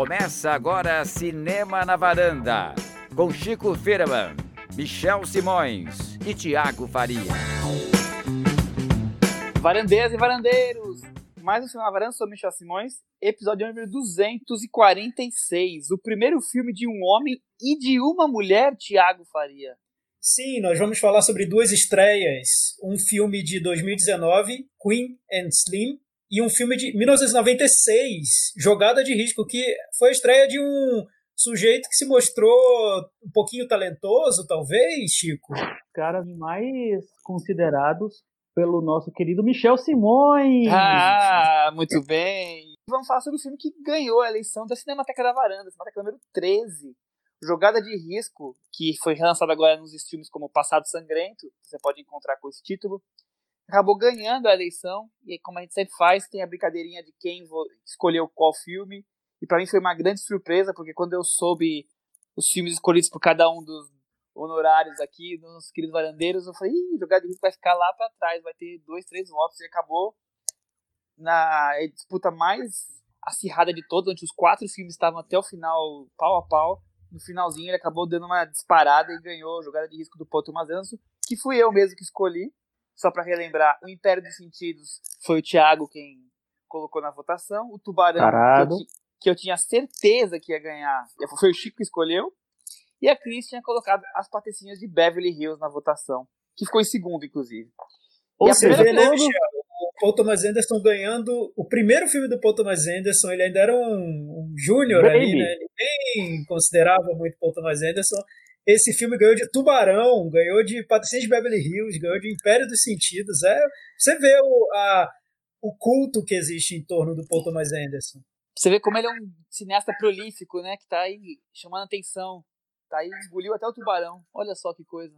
Começa agora Cinema na Varanda, com Chico Firman, Michel Simões e Tiago Faria. Varandeiras e varandeiros, mais um Cinema na Varanda, sou Michel Simões, episódio número 246, o primeiro filme de um homem e de uma mulher, Tiago Faria. Sim, nós vamos falar sobre duas estreias. Um filme de 2019, Queen and Slim, e um filme de 1996, Jogada de Risco, que foi a estreia de um sujeito que se mostrou um pouquinho talentoso, talvez, Chico. Caras mais considerados pelo nosso querido Michel Simões. Ah, muito bem. Vamos falar sobre o filme que ganhou a eleição da Cinemateca da Varanda, Cinemateca número 13. Jogada de Risco, que foi lançado agora nos filmes como Passado Sangrento, você pode encontrar com esse título acabou ganhando a eleição. E como a gente sempre faz, tem a brincadeirinha de quem escolheu qual filme. E para mim foi uma grande surpresa, porque quando eu soube os filmes escolhidos por cada um dos honorários aqui, dos queridos varandeiros, eu falei, Ih, jogar de risco vai ficar lá para trás, vai ter dois, três votos. E acabou na disputa mais acirrada de todos, onde os quatro filmes estavam até o final pau a pau. No finalzinho ele acabou dando uma disparada e ganhou a jogada de risco do Thomas Anderson, que fui eu mesmo que escolhi. Só para relembrar, o Império dos Sentidos foi o Thiago quem colocou na votação. O Tubarão, que eu, que eu, tinha certeza que ia ganhar, foi o Chico que escolheu. E a Cris tinha colocado As Patecinhas de Beverly Hills na votação, que ficou em segundo, inclusive. Ou seja, né. Michel? O Paul Thomas Anderson ganhando. O primeiro filme do Paul Thomas Anderson, ele ainda era um, um júnior ali, né? Ninguém considerava muito Paul Thomas Anderson. Esse filme ganhou de Tubarão, ganhou de Patricinha de Beverly Hills, ganhou de Império dos Sentidos. É, você vê o, a, o culto que existe em torno do Paul Thomas Anderson. Você vê como ele é um cineasta prolífico, né? Que tá aí chamando atenção. Tá aí, engoliu até o tubarão. Olha só que coisa.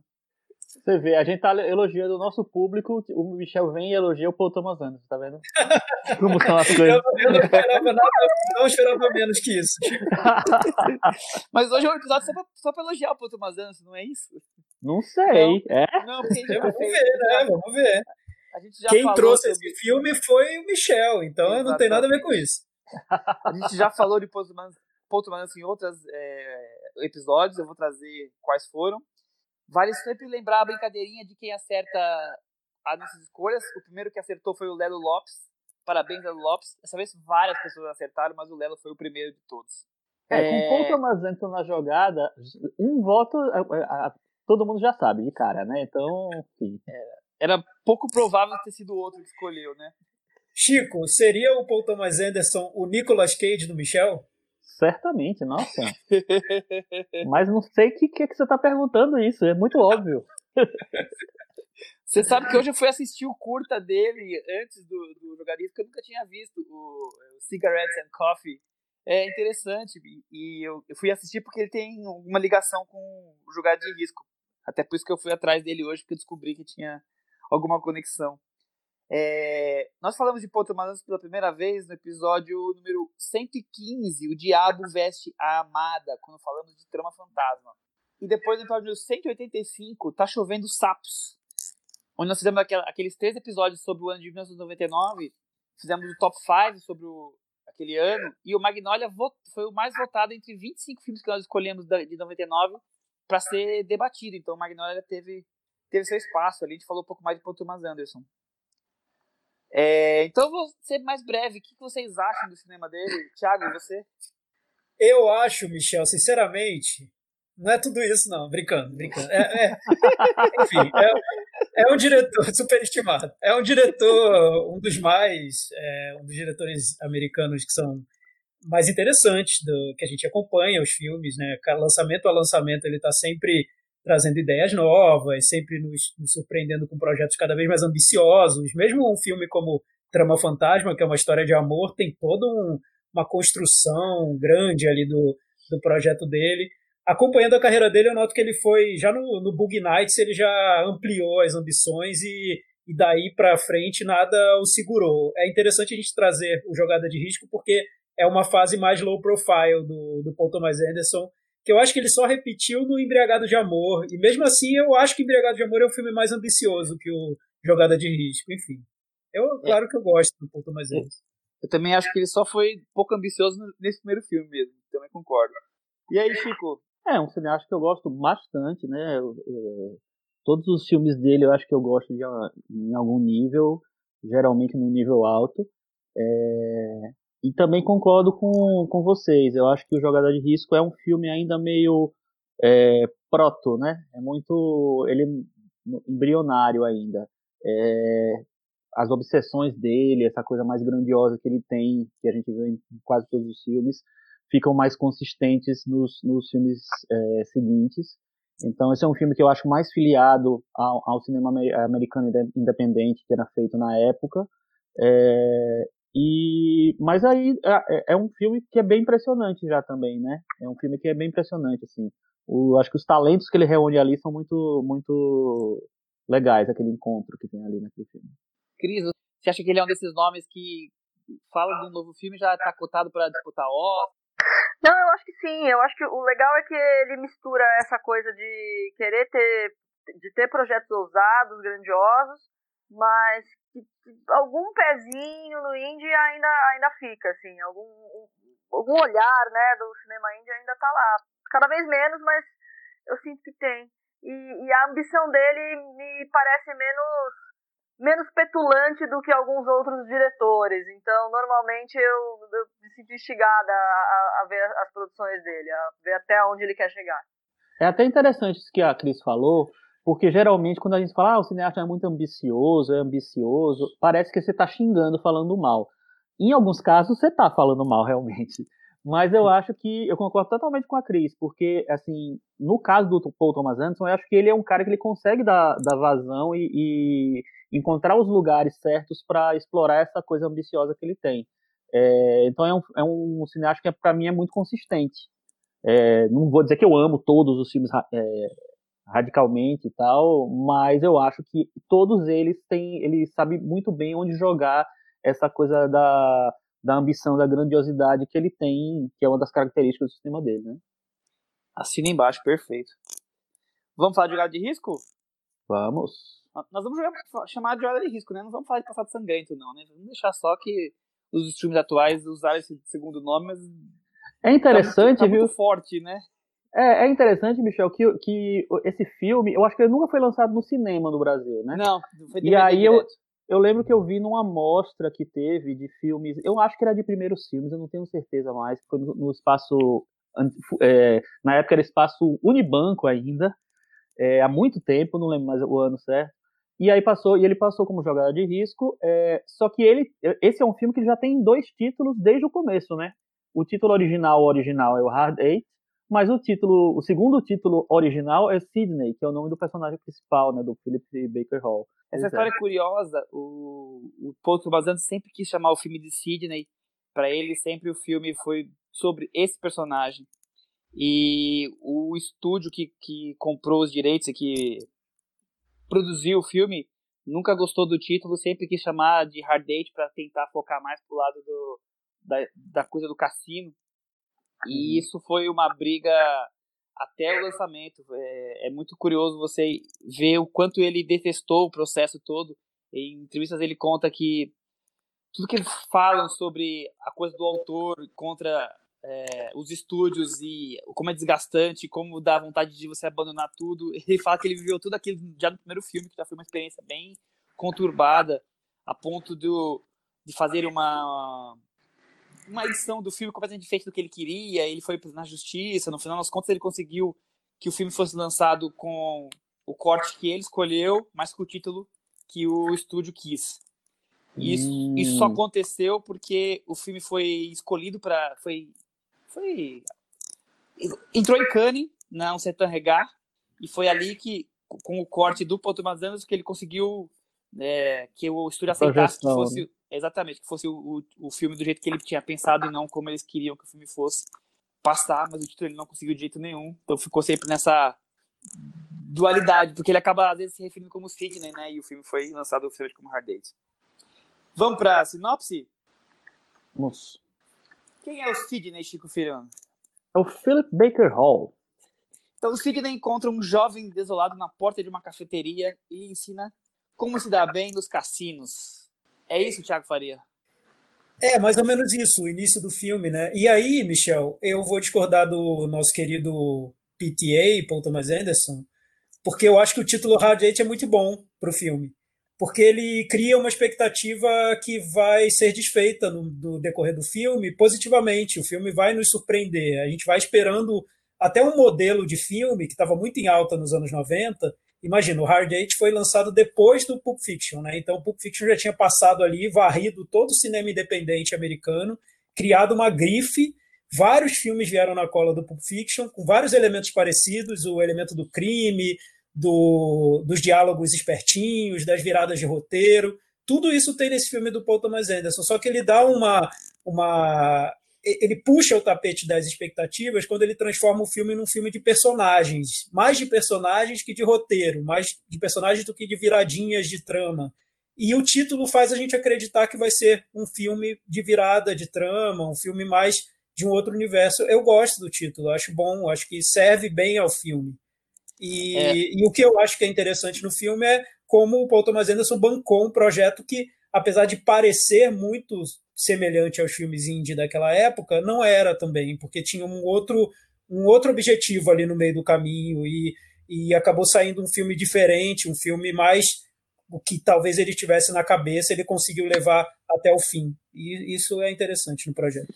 Você vê, a gente tá elogiando o nosso público, o Michel vem e elogia o Paul Thomas Anderson, tá vendo? Como são as coisas. Eu, eu não esperava nada, não esperava menos que isso. Mas hoje é um episódio só pra, só pra elogiar o Paul Thomas Anderson, não é isso? Não sei, não, é? Não, porque vamos ver, né? Vamos ver. Quem trouxe sobre... esse filme foi o Michel, então Exatamente. não tem nada a ver com isso. A gente já falou de Paul Thomas Anderson em outros é, episódios, eu vou trazer quais foram. Vale sempre lembrar a brincadeirinha de quem acerta as nossas escolhas. O primeiro que acertou foi o Lelo Lopes. Parabéns, Lelo Lopes. Dessa vez várias pessoas acertaram, mas o Lelo foi o primeiro de todos. É, é... com o Thomas Anderson na jogada, um voto a, a, todo mundo já sabe de cara, né? Então, enfim. É, era pouco provável ter sido o outro que escolheu, né? Chico, seria o Paul Thomas Anderson o Nicolas Cage do Michel? Certamente, nossa. Mas não sei o que, que, é que você está perguntando isso, é muito óbvio. Você sabe que hoje eu fui assistir o curta dele antes do, do Jogadismo, que eu nunca tinha visto, o, o Cigarettes and Coffee. É interessante, e eu, eu, fui assistir porque ele tem uma ligação com o Jogado de Risco. Até por isso que eu fui atrás dele hoje, porque descobri que tinha alguma conexão. É, nós falamos de Paul Thomas pela primeira vez no episódio número 115, O Diabo Veste a Amada, quando falamos de trama fantasma. E depois no episódio 185, Tá Chovendo Sapos, onde nós fizemos aqueles três episódios sobre o ano de 1999, fizemos o top 5 sobre o, aquele ano, e o Magnolia foi o mais votado entre 25 filmes que nós escolhemos de 99 para ser debatido. Então o Magnolia teve, teve seu espaço ali. A gente falou um pouco mais de Paul Thomas Anderson. É, então vou ser mais breve. O que vocês acham do cinema dele? Thiago, você? Eu acho, Michel, sinceramente, não é tudo isso, não. Brincando, brincando. É, é, enfim, é, é, um diretor superestimado. É um diretor, um dos mais, é, um dos diretores americanos que são mais interessantes do que a gente acompanha os filmes, né? Lançamento a lançamento, ele está sempre trazendo ideias novas, sempre nos, nos, surpreendendo com projetos cada vez mais ambiciosos. Mesmo um filme como Trama Fantasma, que é uma história de amor, tem toda um, uma construção grande ali do, do projeto dele. Acompanhando a carreira dele, eu noto que ele foi, já no, no Bug Nights, ele já ampliou as ambições e, e daí para frente nada o segurou. É interessante a gente trazer o Jogada de Risco porque é uma fase mais low profile do, do Paul Thomas Anderson, que eu acho que ele só repetiu no Embriagado de Amor. E mesmo assim, eu acho que Embriagado de Amor é um filme mais ambicioso que o Jogada de Risco, enfim. Eu, é. claro que eu gosto do Paul Thomas Anderson. Eu também acho que ele só foi pouco ambicioso nesse primeiro filme mesmo. Também concordo. E aí, Chico? É, um cineasta que eu gosto bastante, né? É, todos os filmes dele eu acho que eu gosto de, em algum nível, geralmente no nível alto. É, e também concordo com, com vocês. Eu acho que o Jogada de Risco é um filme ainda meio é, proto, né? É muito. Ele é embrionário ainda. É, as obsessões dele, essa coisa mais grandiosa que ele tem, que a gente vê em quase todos os filmes, ficam mais consistentes nos, nos filmes é, seguintes. Então, esse é um filme que eu acho mais filiado ao, ao cinema americano independente que era feito na época. É, e, mas aí é, é, um filme que é bem impressionante já também, né? É um filme que é bem impressionante, assim. O, acho que os talentos que ele reúne ali são muito, muito legais, aquele encontro que tem ali naquele filme. Cris, você acha que ele é um desses nomes que fala de um novo filme já está cotado para disputar Oscar? Não, eu acho que sim. Eu acho que o legal é que ele mistura essa coisa de querer ter, de ter projetos ousados, grandiosos, mas algum pezinho no indie ainda, ainda fica, assim, algum, algum olhar, né, do cinema indie ainda tá lá. Cada vez menos, mas eu sinto que tem. E, e a ambição dele me parece menos menos petulante do que alguns outros diretores. Então, normalmente eu, eu me sinto instigada a, a, ver as produções dele, a ver até onde ele quer chegar. É até interessante isso que a Cris falou, porque geralmente quando a gente fala, ah, o cineasta é muito ambicioso, é ambicioso, parece que você está xingando, falando mal. Em alguns casos você está falando mal, realmente. Mas eu acho que eu concordo totalmente com a Cris, porque, assim, no caso do Paul Thomas Anderson, eu acho que ele é um cara que ele consegue dar, dar vazão e, e encontrar os lugares certos para explorar essa coisa ambiciosa que ele tem. É, então é um, é um cineasta que para mim é muito consistente. É, não vou dizer que eu amo todos os filmes é, radicalmente e tal, mas eu acho que todos eles têm, ele sabe muito bem onde jogar essa coisa da, da ambição, da grandiosidade que ele tem, que é uma das características do cinema dele, né? Assina embaixo, perfeito. Vamos falar de jogada de risco? Vamos. Nós vamos jogar, chamar de jogada de risco, né? Não vamos falar de passado sangrento, não, né? Vamos deixar só que os streams atuais usaram esse segundo nome, mas. É interessante, tá muito, tá viu? Muito forte, né? É, é interessante, Michel, que, que esse filme, eu acho que ele nunca foi lançado no cinema no Brasil, né? Não, foi E aí eu, eu lembro que eu vi numa mostra que teve de filmes, eu acho que era de primeiros filmes, eu não tenho certeza mais, foi no, no espaço, é, na época era espaço Unibanco ainda, é, há muito tempo, não lembro mais o ano certo, e aí passou, e ele passou como jogada de risco, é, só que ele, esse é um filme que já tem dois títulos desde o começo, né? O título original, original é o Hard Eight, mas o título, o segundo título original é Sidney, que é o nome do personagem principal, né, do Philip Baker Hall. Essa história é curiosa, o, o Paul Anderson sempre quis chamar o filme de Sidney, para ele sempre o filme foi sobre esse personagem. E o estúdio que, que comprou os direitos e que produziu o filme nunca gostou do título, sempre quis chamar de Hard Date para tentar focar mais pro lado do, da, da coisa do cassino. E uhum. isso foi uma briga até o lançamento. É, é, muito curioso você ver o quanto ele detestou o processo todo. Em entrevistas ele conta que tudo que eles falam sobre a coisa do autor contra é, os estúdios e como é desgastante, como dá vontade de você abandonar tudo. Ele fala que ele viveu tudo aquilo já no primeiro filme, que já foi uma experiência bem conturbada, a ponto do, de fazer uma uma edição do filme completamente diferente do que ele queria, ele foi na justiça, no final das contas ele conseguiu que o filme fosse lançado com o corte que ele escolheu, mas com o título que o estúdio quis. Isso, hum. isso só aconteceu porque o filme foi escolhido para foi foi entrou em Cannes na um certain regard e foi ali que com o corte do Paul Thomas Anderson que ele conseguiu é, que o estúdio aceitasse que fosse né? Exatamente, que fosse o, o, o, filme do jeito que ele tinha pensado e não como eles queriam que o filme fosse passar, mas o título ele não conseguiu de jeito nenhum. Então ficou sempre nessa dualidade, porque ele acaba às vezes se referindo como Sidney, né? E o filme foi lançado oficialmente como Hard Date. Vamos para sinopse? Vamos. Quem é o Sidney, Chico Firano? É o Philip Baker Hall. Então o Sidney encontra um jovem desolado na porta de uma cafeteria e ensina como se dar bem nos cassinos. É isso, Thiago Faria? É, mais ou menos isso, o início do filme, né? E aí, Michel, eu vou discordar do nosso querido PTA, Paul Thomas Anderson, porque eu acho que o título Eight é muito bom para o filme. Porque ele cria uma expectativa que vai ser desfeita no, no decorrer do filme positivamente. O filme vai nos surpreender. A gente vai esperando até um modelo de filme que estava muito em alta nos anos 90 imagina, o Hard Eight foi lançado depois do Pulp Fiction, né? Então o Pulp Fiction já tinha passado ali, varrido todo o cinema independente americano, criado uma grife. Vários filmes vieram na cola do Pulp Fiction, com vários elementos parecidos, o elemento do crime, do, dos diálogos espertinhos, das viradas de roteiro. Tudo isso tem nesse filme do Paul Thomas Anderson, só que ele dá uma, uma ele puxa o tapete das expectativas quando ele transforma o filme num filme de personagens, mais de personagens que de roteiro, mais de personagens do que de viradinhas de trama. E o título faz a gente acreditar que vai ser um filme de virada de trama, um filme mais de um outro universo. Eu gosto do título, acho bom, acho que serve bem ao filme. E, é. e o que eu acho que é interessante no filme é como o Paul Thomas Anderson bancou um projeto que, apesar de parecer muito semelhante aos filmes indie daquela época, não era também, porque tinha um outro, um outro objetivo ali no meio do caminho e, e acabou saindo um filme diferente, um filme mais o que talvez ele tivesse na cabeça, ele conseguiu levar até o fim. E isso é interessante no projeto.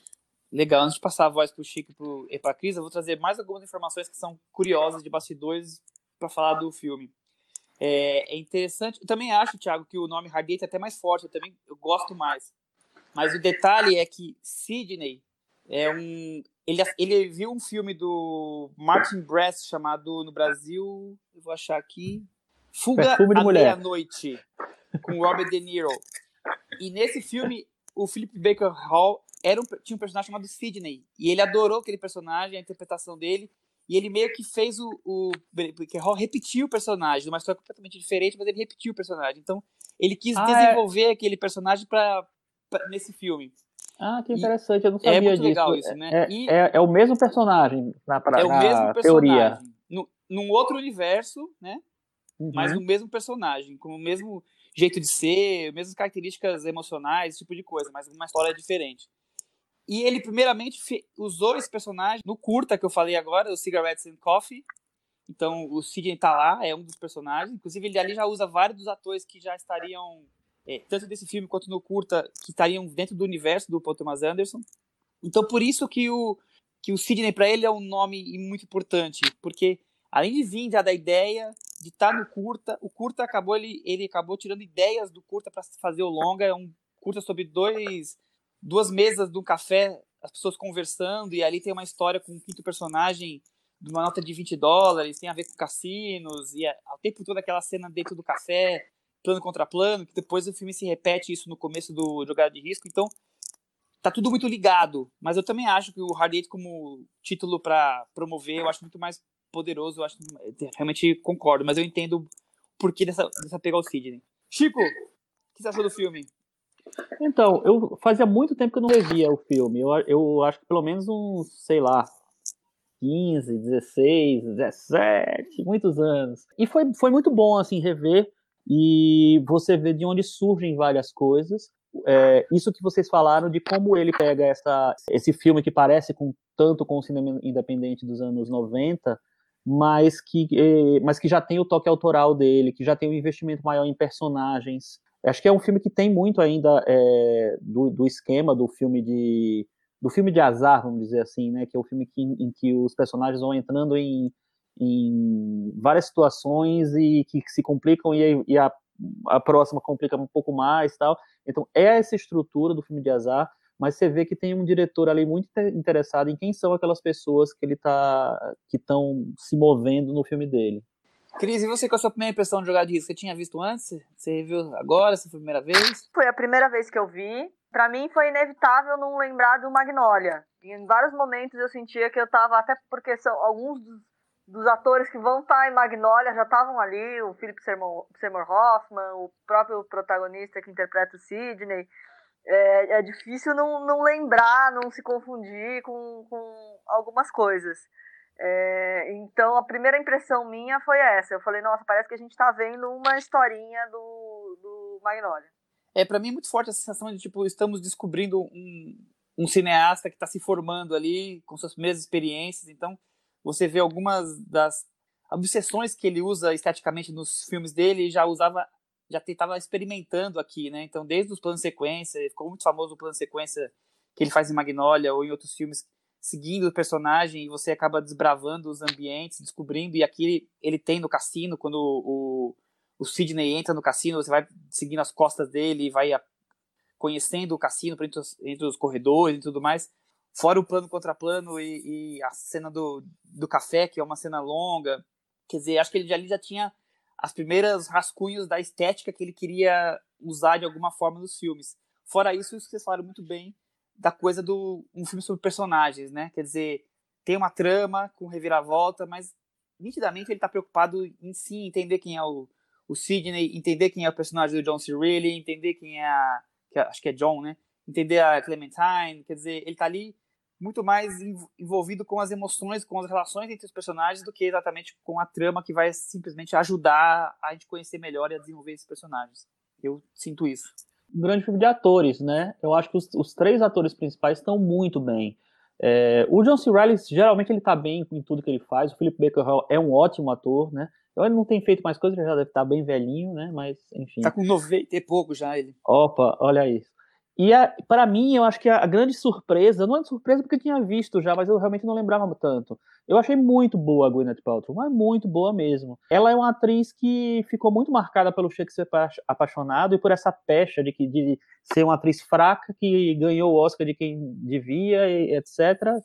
Legal, antes de passar a voz para o Chico e para a Cris, eu vou trazer mais algumas informações que são curiosas de bastidores para falar do filme. É, é, interessante, eu também acho, Thiago, que o nome Hardgate é até mais forte, eu também eu gosto mais. Mas o detalhe é que Sidney é um. Ele, ele viu um filme do Martin Brest chamado no Brasil. Eu vou achar aqui. Fuga à Meia-Noite, com Robert De Niro. E nesse filme, o Philip Baker Hall era um, tinha um personagem chamado Sidney. E ele adorou aquele personagem, a interpretação dele. E ele meio que fez o. o Baker Hall repetiu o personagem, uma história completamente diferente, mas ele repetiu o personagem. Então, ele quis ah, é. desenvolver é... aquele personagem para nesse filme. Ah, que interessante, eu não é sabia disso. É muito disso. legal isso, né? É, e é, é, o mesmo personagem na, pra, é o mesmo personagem, teoria. No, num outro universo, né? Uhum. Mas no mesmo personagem, com o mesmo jeito de ser, mesmas características emocionais, esse tipo de coisa, mas uma história diferente. E ele, primeiramente, usou esse personagem no curta que eu falei agora, o Cigarettes and Coffee. Então, o Sidney tá lá, é um dos personagens. Inclusive, ele ali já usa vários dos atores que já estariam é, tanto desse filme quanto no curta, que estariam dentro do universo do Paul Thomas Anderson. Então, por isso que o, que o Sidney, para ele, é um nome muito importante, porque além de vir já da ideia de estar tá no curta, o curta acabou, ele, ele acabou tirando ideias do curta para fazer o longa, é um curta sobre dois, duas mesas de um café, as pessoas conversando, e ali tem uma história com um quinto personagem de uma nota de 20 dólares, tem a ver com cassinos, e ao tempo todo aquela cena dentro do café, plano contra plano, que depois o filme se repete isso no começo do Jogada de Risco, então tá tudo muito ligado, mas eu também acho que o Hard Eight como título para promover, eu acho muito mais poderoso, eu acho realmente concordo, mas eu entendo o porquê dessa, dessa pegar o Sidney. Chico, o que você achou do filme? Então, eu fazia muito tempo que eu não revia o filme. Eu, eu acho que pelo menos uns, sei lá, 15, 16, 17, muitos anos. E foi, foi muito bom, assim, rever e você vê de onde surgem várias coisas. É, isso que vocês falaram de como ele pega essa, esse filme que parece com tanto com o cinema independente dos anos 90, mas que, é, mas que já tem o toque autoral dele, que já tem um investimento maior em personagens. Acho que é um filme que tem muito ainda é, do, do esquema do filme de do filme de azar, vamos dizer assim, né? Que é o filme que, em que os personagens vão entrando em em várias situações e que se complicam e, e a, a, próxima complica um pouco mais tal. Então é essa estrutura do filme de azar, mas você vê que tem um diretor ali muito interessado em quem são aquelas pessoas que ele tá que estão se movendo no filme dele. Cris, e você com a sua primeira impressão de jogar de risco? Você tinha visto antes? Você viu agora? Essa foi a primeira vez? Foi a primeira vez que eu vi. Para mim foi inevitável não lembrar do Magnolia. Em vários momentos eu sentia que eu tava, até porque são alguns dos dos atores que vão estar tá em Magnolia já estavam ali, o Philip Seymour, Hoffman, o próprio protagonista que interpreta o Sidney. É, é difícil não, não lembrar, não se confundir com, com algumas coisas. É, então a primeira impressão minha foi essa. Eu falei, nossa, parece que a gente está vendo uma historinha do, do Magnolia. É, para mim é muito forte a sensação de, tipo, estamos descobrindo um, um cineasta que está se formando ali com suas primeiras experiências. Então, você vê algumas das obsessões que ele usa esteticamente nos filmes dele já usava, já estava experimentando aqui, né? Então, desde os planos sequência, ficou muito famoso o plano sequência que ele faz em Magnolia ou em outros filmes, seguindo o personagem e você acaba desbravando os ambientes, descobrindo. E aqui ele tem no cassino, quando o, o Sidney entra no cassino, você vai seguindo as costas dele vai conhecendo o cassino entre os, entre os corredores e tudo mais. Fora o plano contra plano e, e, a cena do, do café, que é uma cena longa. Quer dizer, acho que ele ali já tinha as primeiras rascunhos da estética que ele queria usar de alguma forma nos filmes. Fora isso, isso que vocês falaram muito bem, da coisa do um filme sobre personagens, né? Quer dizer, tem uma trama com reviravolta, mas nitidamente ele está preocupado em sim entender quem é o, o Sidney, entender quem é o personagem do John C. Reilly, entender quem é a que acho que é John, né? Entender a Clementine, quer dizer, ele está ali muito mais envolvido com as emoções, com as relações entre os personagens do que exatamente com a trama que vai simplesmente ajudar a gente conhecer melhor e a desenvolver esses personagens. Eu sinto isso. Um grande filme de atores, né? Eu acho que os, os três atores principais estão muito bem. É, o John C. Reilly, geralmente ele está bem em tudo que ele faz. O Philip Baker Hall é um ótimo ator, né? Então ele não tem feito mais coisas, ele já deve estar bem velhinho, né? Mas, enfim. Tá com 90 e pouco já ele. Opa, olha isso. E para mim, eu acho que a, grande surpresa, não é surpresa porque eu tinha visto já, mas eu realmente não lembrava tanto. Eu achei muito boa a Gwyneth Paltrow, mas muito boa mesmo. Ela é uma atriz que ficou muito marcada pelo Shakespeare apaixonado e por essa pecha de, que, de ser uma atriz fraca que ganhou o Oscar de quem devia, etc.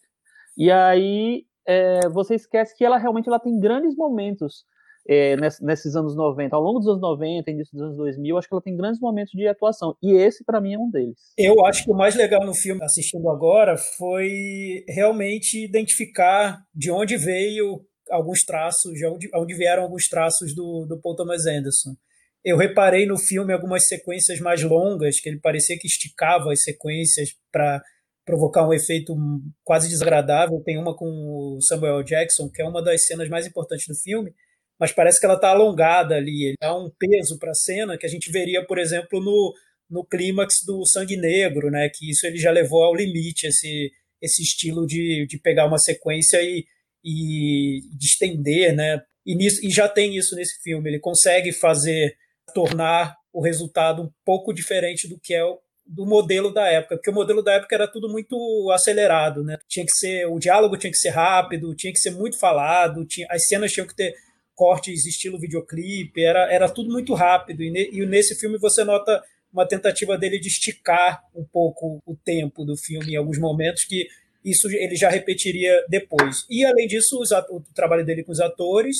E aí é, você esquece que ela realmente ela tem grandes momentos é, nesses anos 90, ao longo dos anos 90, início dos anos 2000, acho que ela tem grandes momentos de atuação. E esse, para mim, é um deles. Eu acho que o mais legal no filme, assistindo agora, foi realmente identificar de onde veio alguns traços, de onde, onde vieram alguns traços do, do Paul Thomas Anderson. Eu reparei no filme algumas sequências mais longas, que ele parecia que esticava as sequências para provocar um efeito quase desagradável. Tem uma com o Samuel Jackson, que é uma das cenas mais importantes do filme, mas parece que ela está alongada ali, dá um peso para a cena que a gente veria, por exemplo, no, no clímax do Sangue Negro, né? Que isso ele já levou ao limite, esse, esse estilo de, de pegar uma sequência e, e de estender, né? E, nisso, e já tem isso nesse filme, ele consegue fazer, tornar o resultado um pouco diferente do que é o, do modelo da época, porque o modelo da época era tudo muito acelerado, né? Tinha que ser o diálogo tinha que ser rápido, tinha que ser muito falado, tinha, as cenas tinham que ter cortes estilo videoclipe, era, era tudo muito rápido. E, ne, e nesse filme você nota uma tentativa dele de esticar um pouco o tempo do filme em alguns momentos, que isso ele já repetiria depois. E, além disso, o trabalho dele com os atores,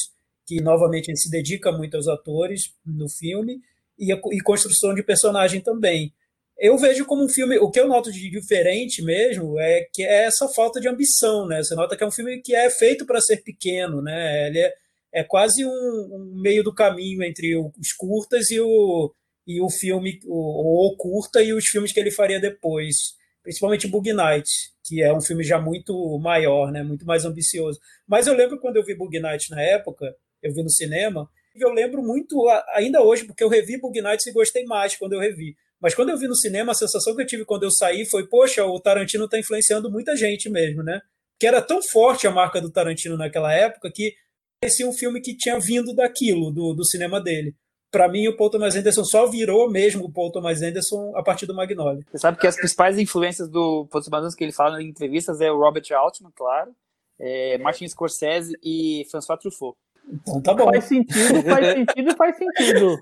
que novamente ele se dedica muito aos atores no filme, e, a, e construção de personagem também. Eu vejo como um filme, o que eu noto de diferente mesmo é que é essa falta de ambição, né? Você nota que é um filme que é feito para ser pequeno, né? Ele é, é quase um, um, meio do caminho entre os curtas e o, e o filme, o, o curta e os filmes que ele faria depois, principalmente Bug Night, que é um filme já muito maior, né, muito mais ambicioso. Mas eu lembro quando eu vi Bug Night na época, eu vi no cinema, eu lembro muito ainda hoje, porque eu revi Bug Night e gostei mais quando eu revi. Mas quando eu vi no cinema, a sensação que eu tive quando eu saí foi, poxa, o Tarantino está influenciando muita gente mesmo, né? Que era tão forte a marca do Tarantino naquela época que parecia um filme que tinha vindo daquilo, do, do cinema dele. Para mim, o Paul Thomas Anderson só virou mesmo o Paul Thomas Anderson a partir do Magnolia. Você sabe que as principais influências do Paul Thomas Anderson que ele fala em entrevistas é o Robert Altman, claro, é Martin Scorsese e François Truffaut. Então tá bom. Faz sentido, faz sentido, faz sentido.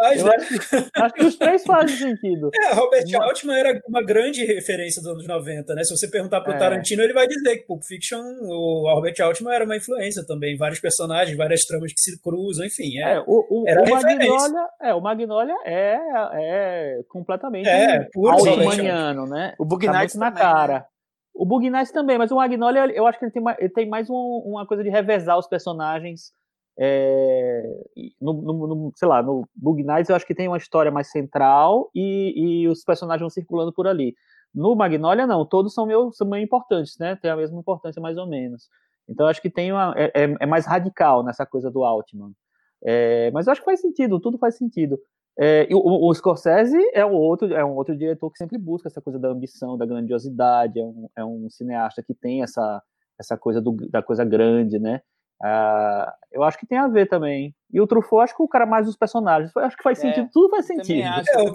Faz, né? Acho, acho, que os três fazem sentido. É, Robert uma... Altman era uma grande referência dos anos 90, né? Se você perguntar pro é. Tarantino, ele vai dizer que Pulp Fiction, o Robert Altman era uma influência também. Vários personagens, várias tramas que se cruzam, enfim. É, é o, o, era o Magnolia, é, o Magnolia é, é completamente é, altmaniano, né? O Bug tá na cara. O Bug Nights também, mas o Magnolia, eu acho que ele tem, ele tem mais um, uma coisa de revezar os personagens. É, no, no, no, sei lá, no Bug Nights eu acho que tem uma história mais central e, e os personagens vão circulando por ali. No Magnolia, não, todos são meio, são meio importantes, né? Tem a mesma importância, mais ou menos. Então acho que tem uma, é, é, é mais radical nessa coisa do Altman. É, mas eu acho que faz sentido, tudo faz sentido. É, o, o, Scorsese é um, outro, é um outro diretor que sempre busca essa coisa da ambição, da grandiosidade, é um, é um cineasta que tem essa, essa coisa do, da coisa grande, né? Uh, eu acho que tem a ver também. E o Truffaut, acho que o cara mais dos personagens. Eu acho que faz é, sentido, tudo faz sentido. Acho, é, eu...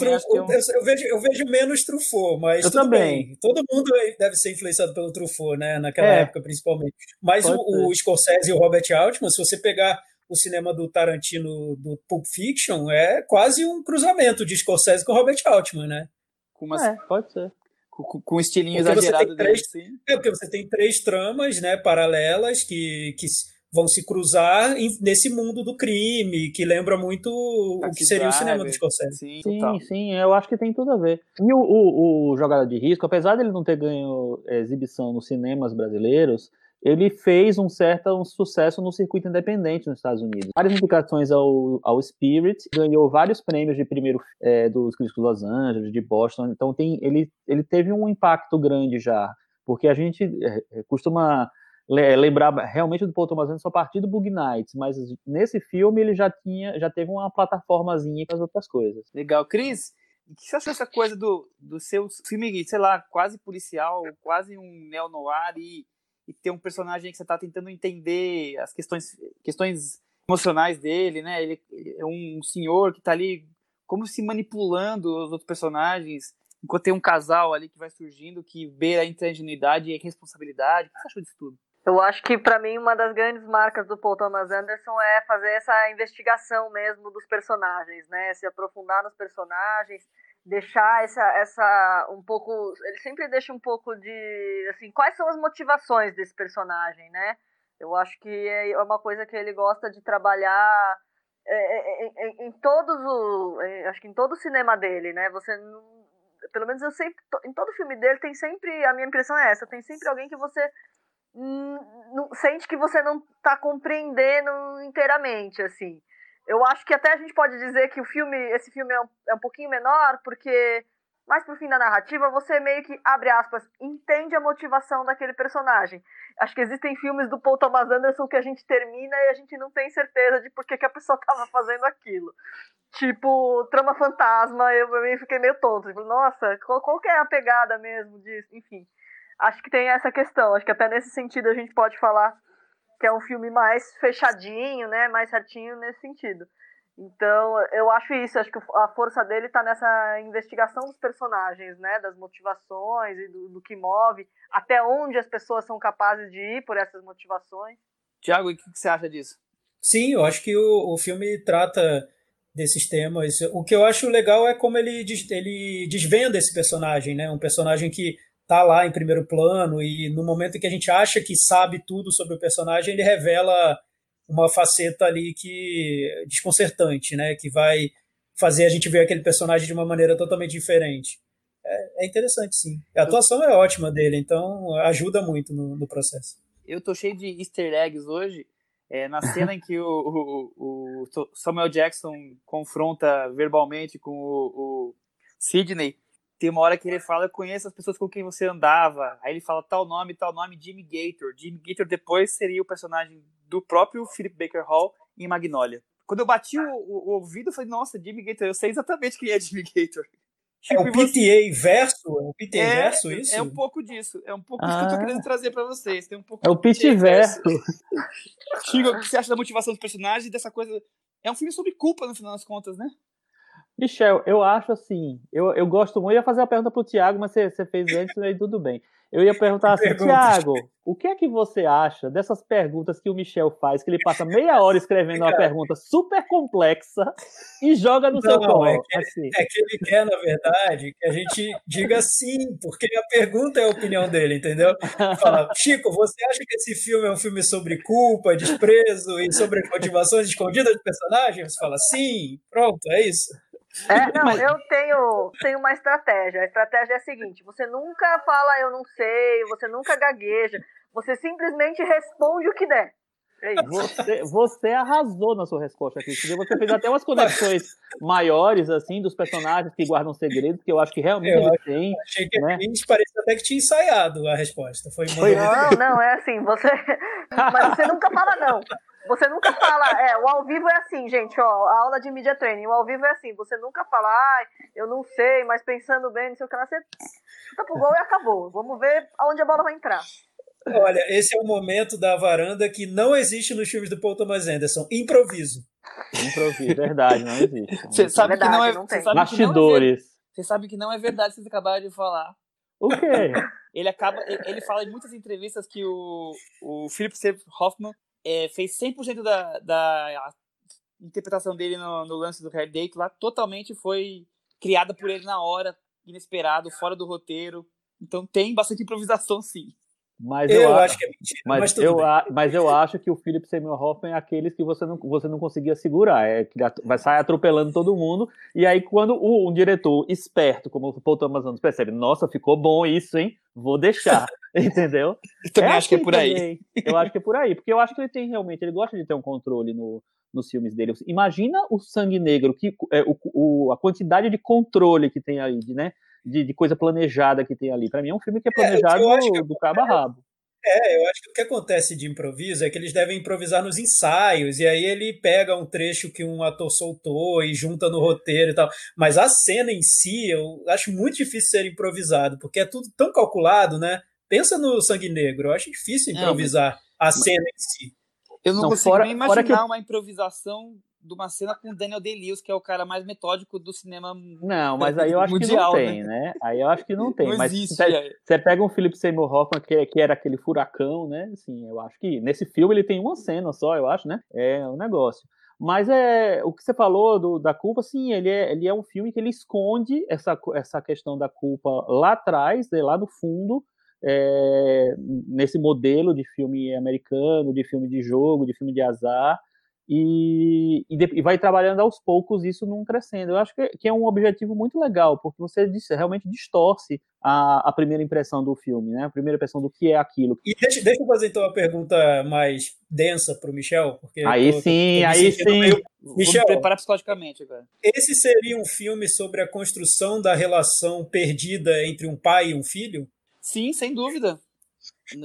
vejo, eu vejo menos Truffaut, mas eu também. Bem. Todo mundo deve ser influenciado pelo Truffaut, né? Naquela é. época, principalmente. Mas o, o, Scorsese e o Robert Altman, se você pegar o cinema do Tarantino do Pulp Fiction, é quase um cruzamento de Scorsese com Robert Altman, né? Com uma... É, pode ser com, com estilinho porque exagerado três, dele, sim. É, porque você tem três tramas, né, paralelas que, que vão se cruzar nesse mundo do crime, que lembra muito o que seria o cinema do Scorsese. Sim, sim, sim, eu acho que tem tudo a ver. E o, o, o Jogada de Risco, apesar dele não ter ganho exibição nos cinemas brasileiros, ele fez um certo um sucesso no circuito independente nos Estados Unidos. Várias indicações ao, ao Spirit, ganhou vários prêmios de primeiro é, dos críticos de Los Angeles, de Boston, então tem, ele, ele teve um impacto grande já, porque a gente é, costuma lembrar realmente do Paul Thomas Anderson a partir do Bug Nights, mas nesse filme ele já tinha, já teve uma plataformazinha com as outras coisas. Legal, Cris. O que você acha dessa coisa do, do seu filme, sei lá, quase policial, quase um neo-noir e, e ter um personagem que você está tentando entender as questões, questões emocionais dele, né? Ele é um senhor que está ali como se manipulando os outros personagens, enquanto tem um casal ali que vai surgindo que beira a ingenuidade e a responsabilidade. O que você achou disso tudo? Eu acho que para mim uma das grandes marcas do Paul Thomas Anderson é fazer essa investigação mesmo dos personagens, né? Se aprofundar nos personagens, deixar essa essa um pouco, ele sempre deixa um pouco de assim, quais são as motivações desse personagem, né? Eu acho que é uma coisa que ele gosta de trabalhar é, é, é, em, todos o, acho que em todo o cinema dele, né? Você pelo menos eu sempre em todo filme dele tem sempre a minha impressão é essa, tem sempre alguém que você não, sente que você não está compreendendo inteiramente, assim. Eu acho que até a gente pode dizer que o filme, esse filme é um, é um pouquinho menor, porque mais pro fim da narrativa você meio que, abre aspas, entende a motivação daquele personagem. Acho que existem filmes do Paul Thomas Anderson que a gente termina e a gente não tem certeza de por que, que a pessoa estava fazendo aquilo. Tipo, Trama Fantasma, eu, eu fiquei meio tonto. Tipo, nossa, qual, qual que é a pegada mesmo disso? Enfim acho que tem essa questão. Acho que até nesse sentido a gente pode falar que é um filme mais fechadinho, né? Mais certinho nesse sentido. Então, eu acho isso. Acho que a força dele está nessa investigação dos personagens, né? Das motivações e do, do, que move, até onde as pessoas são capazes de ir por essas motivações. Tiago, o que, que você acha disso? Sim, eu acho que o, o filme trata desses temas. O que eu acho legal é como ele, ele desvenda esse personagem, né? Um personagem que tá lá em primeiro plano e no momento em que a gente acha que sabe tudo sobre o personagem, ele revela uma faceta ali que desconcertante, né? Que vai fazer a gente ver aquele personagem de uma maneira totalmente diferente. É, é interessante, sim. A atuação é ótima dele, então ajuda muito no, no processo. Eu tô cheio de easter eggs hoje. É, na cena em que o, o, o, Samuel Jackson confronta verbalmente com o, o Sidney, tem uma hora que ele fala, eu conheço as pessoas com quem você andava. Aí ele fala tal nome, tal nome, Jimmy Gator. Jimmy Gator depois seria o personagem do próprio Philip Baker Hall em Magnolia. Quando eu bati o, o, o ouvido, eu falei, nossa, Jimmy Gator, eu sei exatamente quem é Jimmy Gator. É o PTA verso? É o PTA é, verso isso? É um pouco disso. É um pouco ah. disso que eu tô ah. querendo trazer pra vocês. Tem um pouco é o PTA verso. Chico, o que você acha da motivação dos personagens e dessa coisa... É um filme sobre culpa, no final das contas, né? Michel, eu acho assim, eu, eu gosto muito, eu ia fazer a pergunta para o Tiago, mas você, você fez antes, aí tudo bem. Eu ia perguntar assim, Tiago, o que é que você acha dessas perguntas que o Michel faz, que ele passa meia hora escrevendo uma pergunta super complexa e joga no Não, seu colo? É que, assim. é que ele quer, na verdade, que a gente diga sim, porque a pergunta é a opinião dele, entendeu? Fala, Chico, você acha que esse filme é um filme sobre culpa, desprezo e sobre motivações escondidas do personagem? Você fala, sim, pronto, é isso. É, não, Mas... eu tenho, tenho uma estratégia. A estratégia é a seguinte: você nunca fala eu não sei, você nunca gagueja, você simplesmente responde o que der. É você, você arrasou na sua resposta aqui. Você fez até umas conexões maiores, assim, dos personagens que guardam segredos, que eu acho que realmente eu acho, tem. Achei que né? a gente parecia até que tinha ensaiado a resposta. Foi, Foi Não, não, é assim, você. Mas você nunca fala não. Você nunca fala, é, o ao vivo é assim, gente, ó, a aula de media training, o ao vivo é assim, você nunca fala, ai, eu não sei, mas pensando bem, não sei o que lá, você chuta pro gol e acabou. Vamos ver aonde a bola vai entrar. Olha, esse é o momento da varanda que não existe nos filmes do Paul Thomas Anderson. Improviso. Improviso, verdade, não existe. Você sabe Verdade, que não é. não sabe que não é. Você sabe que não é verdade, vocês acabaram de falar. O quê? Ele acaba, ele ele fala em muitas entrevistas que o, o Philip Seymour Hoffman é, fez 100% da, da interpretação dele no, no lance do Red Date lá, totalmente foi criada por ele na hora, inesperado, fora do roteiro. Então tem bastante improvisação, sim. Mas Eu, eu, a- acho que é mentira, mas, Mas, tudo eu, a- mas eu acho que o Philip Seymour Hoffman é aqueles que você não, você não conseguia segurar. É que vai sair atropelando todo mundo. E aí, quando o- um diretor esperto, como o Paul Thomas Anderson, percebe, nossa, ficou bom isso, hein? Vou deixar. Entendeu? Eu também acho que é assim por aí. também. Eu acho que é por aí. Porque eu acho que ele tem realmente, ele gosta de ter um controle no, nos filmes dele. Imagina o Sangue Negro, que, é, o, o- a quantidade de controle que tem aí, de, né? De, de coisa planejada que tem ali. Pra mim é um filme que é É, planejado acho que do cabo a rabo. É, eu acho que o que acontece de improviso é que eles devem improvisar nos ensaios, e aí ele pega um trecho que um ator soltou e junta no roteiro e tal. Mas a cena em si, eu acho muito difícil ser improvisado, porque é tudo tão calculado, né? Pensa no Sangue Negro, eu acho difícil Não, improvisar a cena em si. Eu não, Não, consigo fora- nem imaginar que- uma improvisação de uma cena com o Daniel Day-Lewis, que é o cara mais metódico do cinema Não, mas aí eu acho mundial, que não tem, né? Aí eu acho que não tem. Não mas existe. você, é. você pega um Philip Seymour Hoffman, que, que era aquele furacão, né? Assim, eu acho que nesse filme ele tem uma cena só, eu acho, né? É um negócio. Mas é o que você falou do- da culpa, sim, ele é, ele é um filme que ele esconde essa, essa questão da culpa lá atrás, né, lá no fundo, é, nesse modelo de filme americano, de filme de jogo, de filme de azar, e, e, de- e vai trabalhando aos poucos isso num crescendo. Eu acho que, que é um objetivo muito legal, porque você realmente distorce a, a primeira impressão do filme, né? A primeira impressão do que é aquilo. E deixa, deixa eu fazer então uma pergunta mais densa para o Michel, porque Aí tô- sim, tô aí sim. meio- Michel. me preparar psicologicamente agora. Esse seria um filme sobre a construção da relação perdida entre um pai e um filho? Sim, sem dúvida.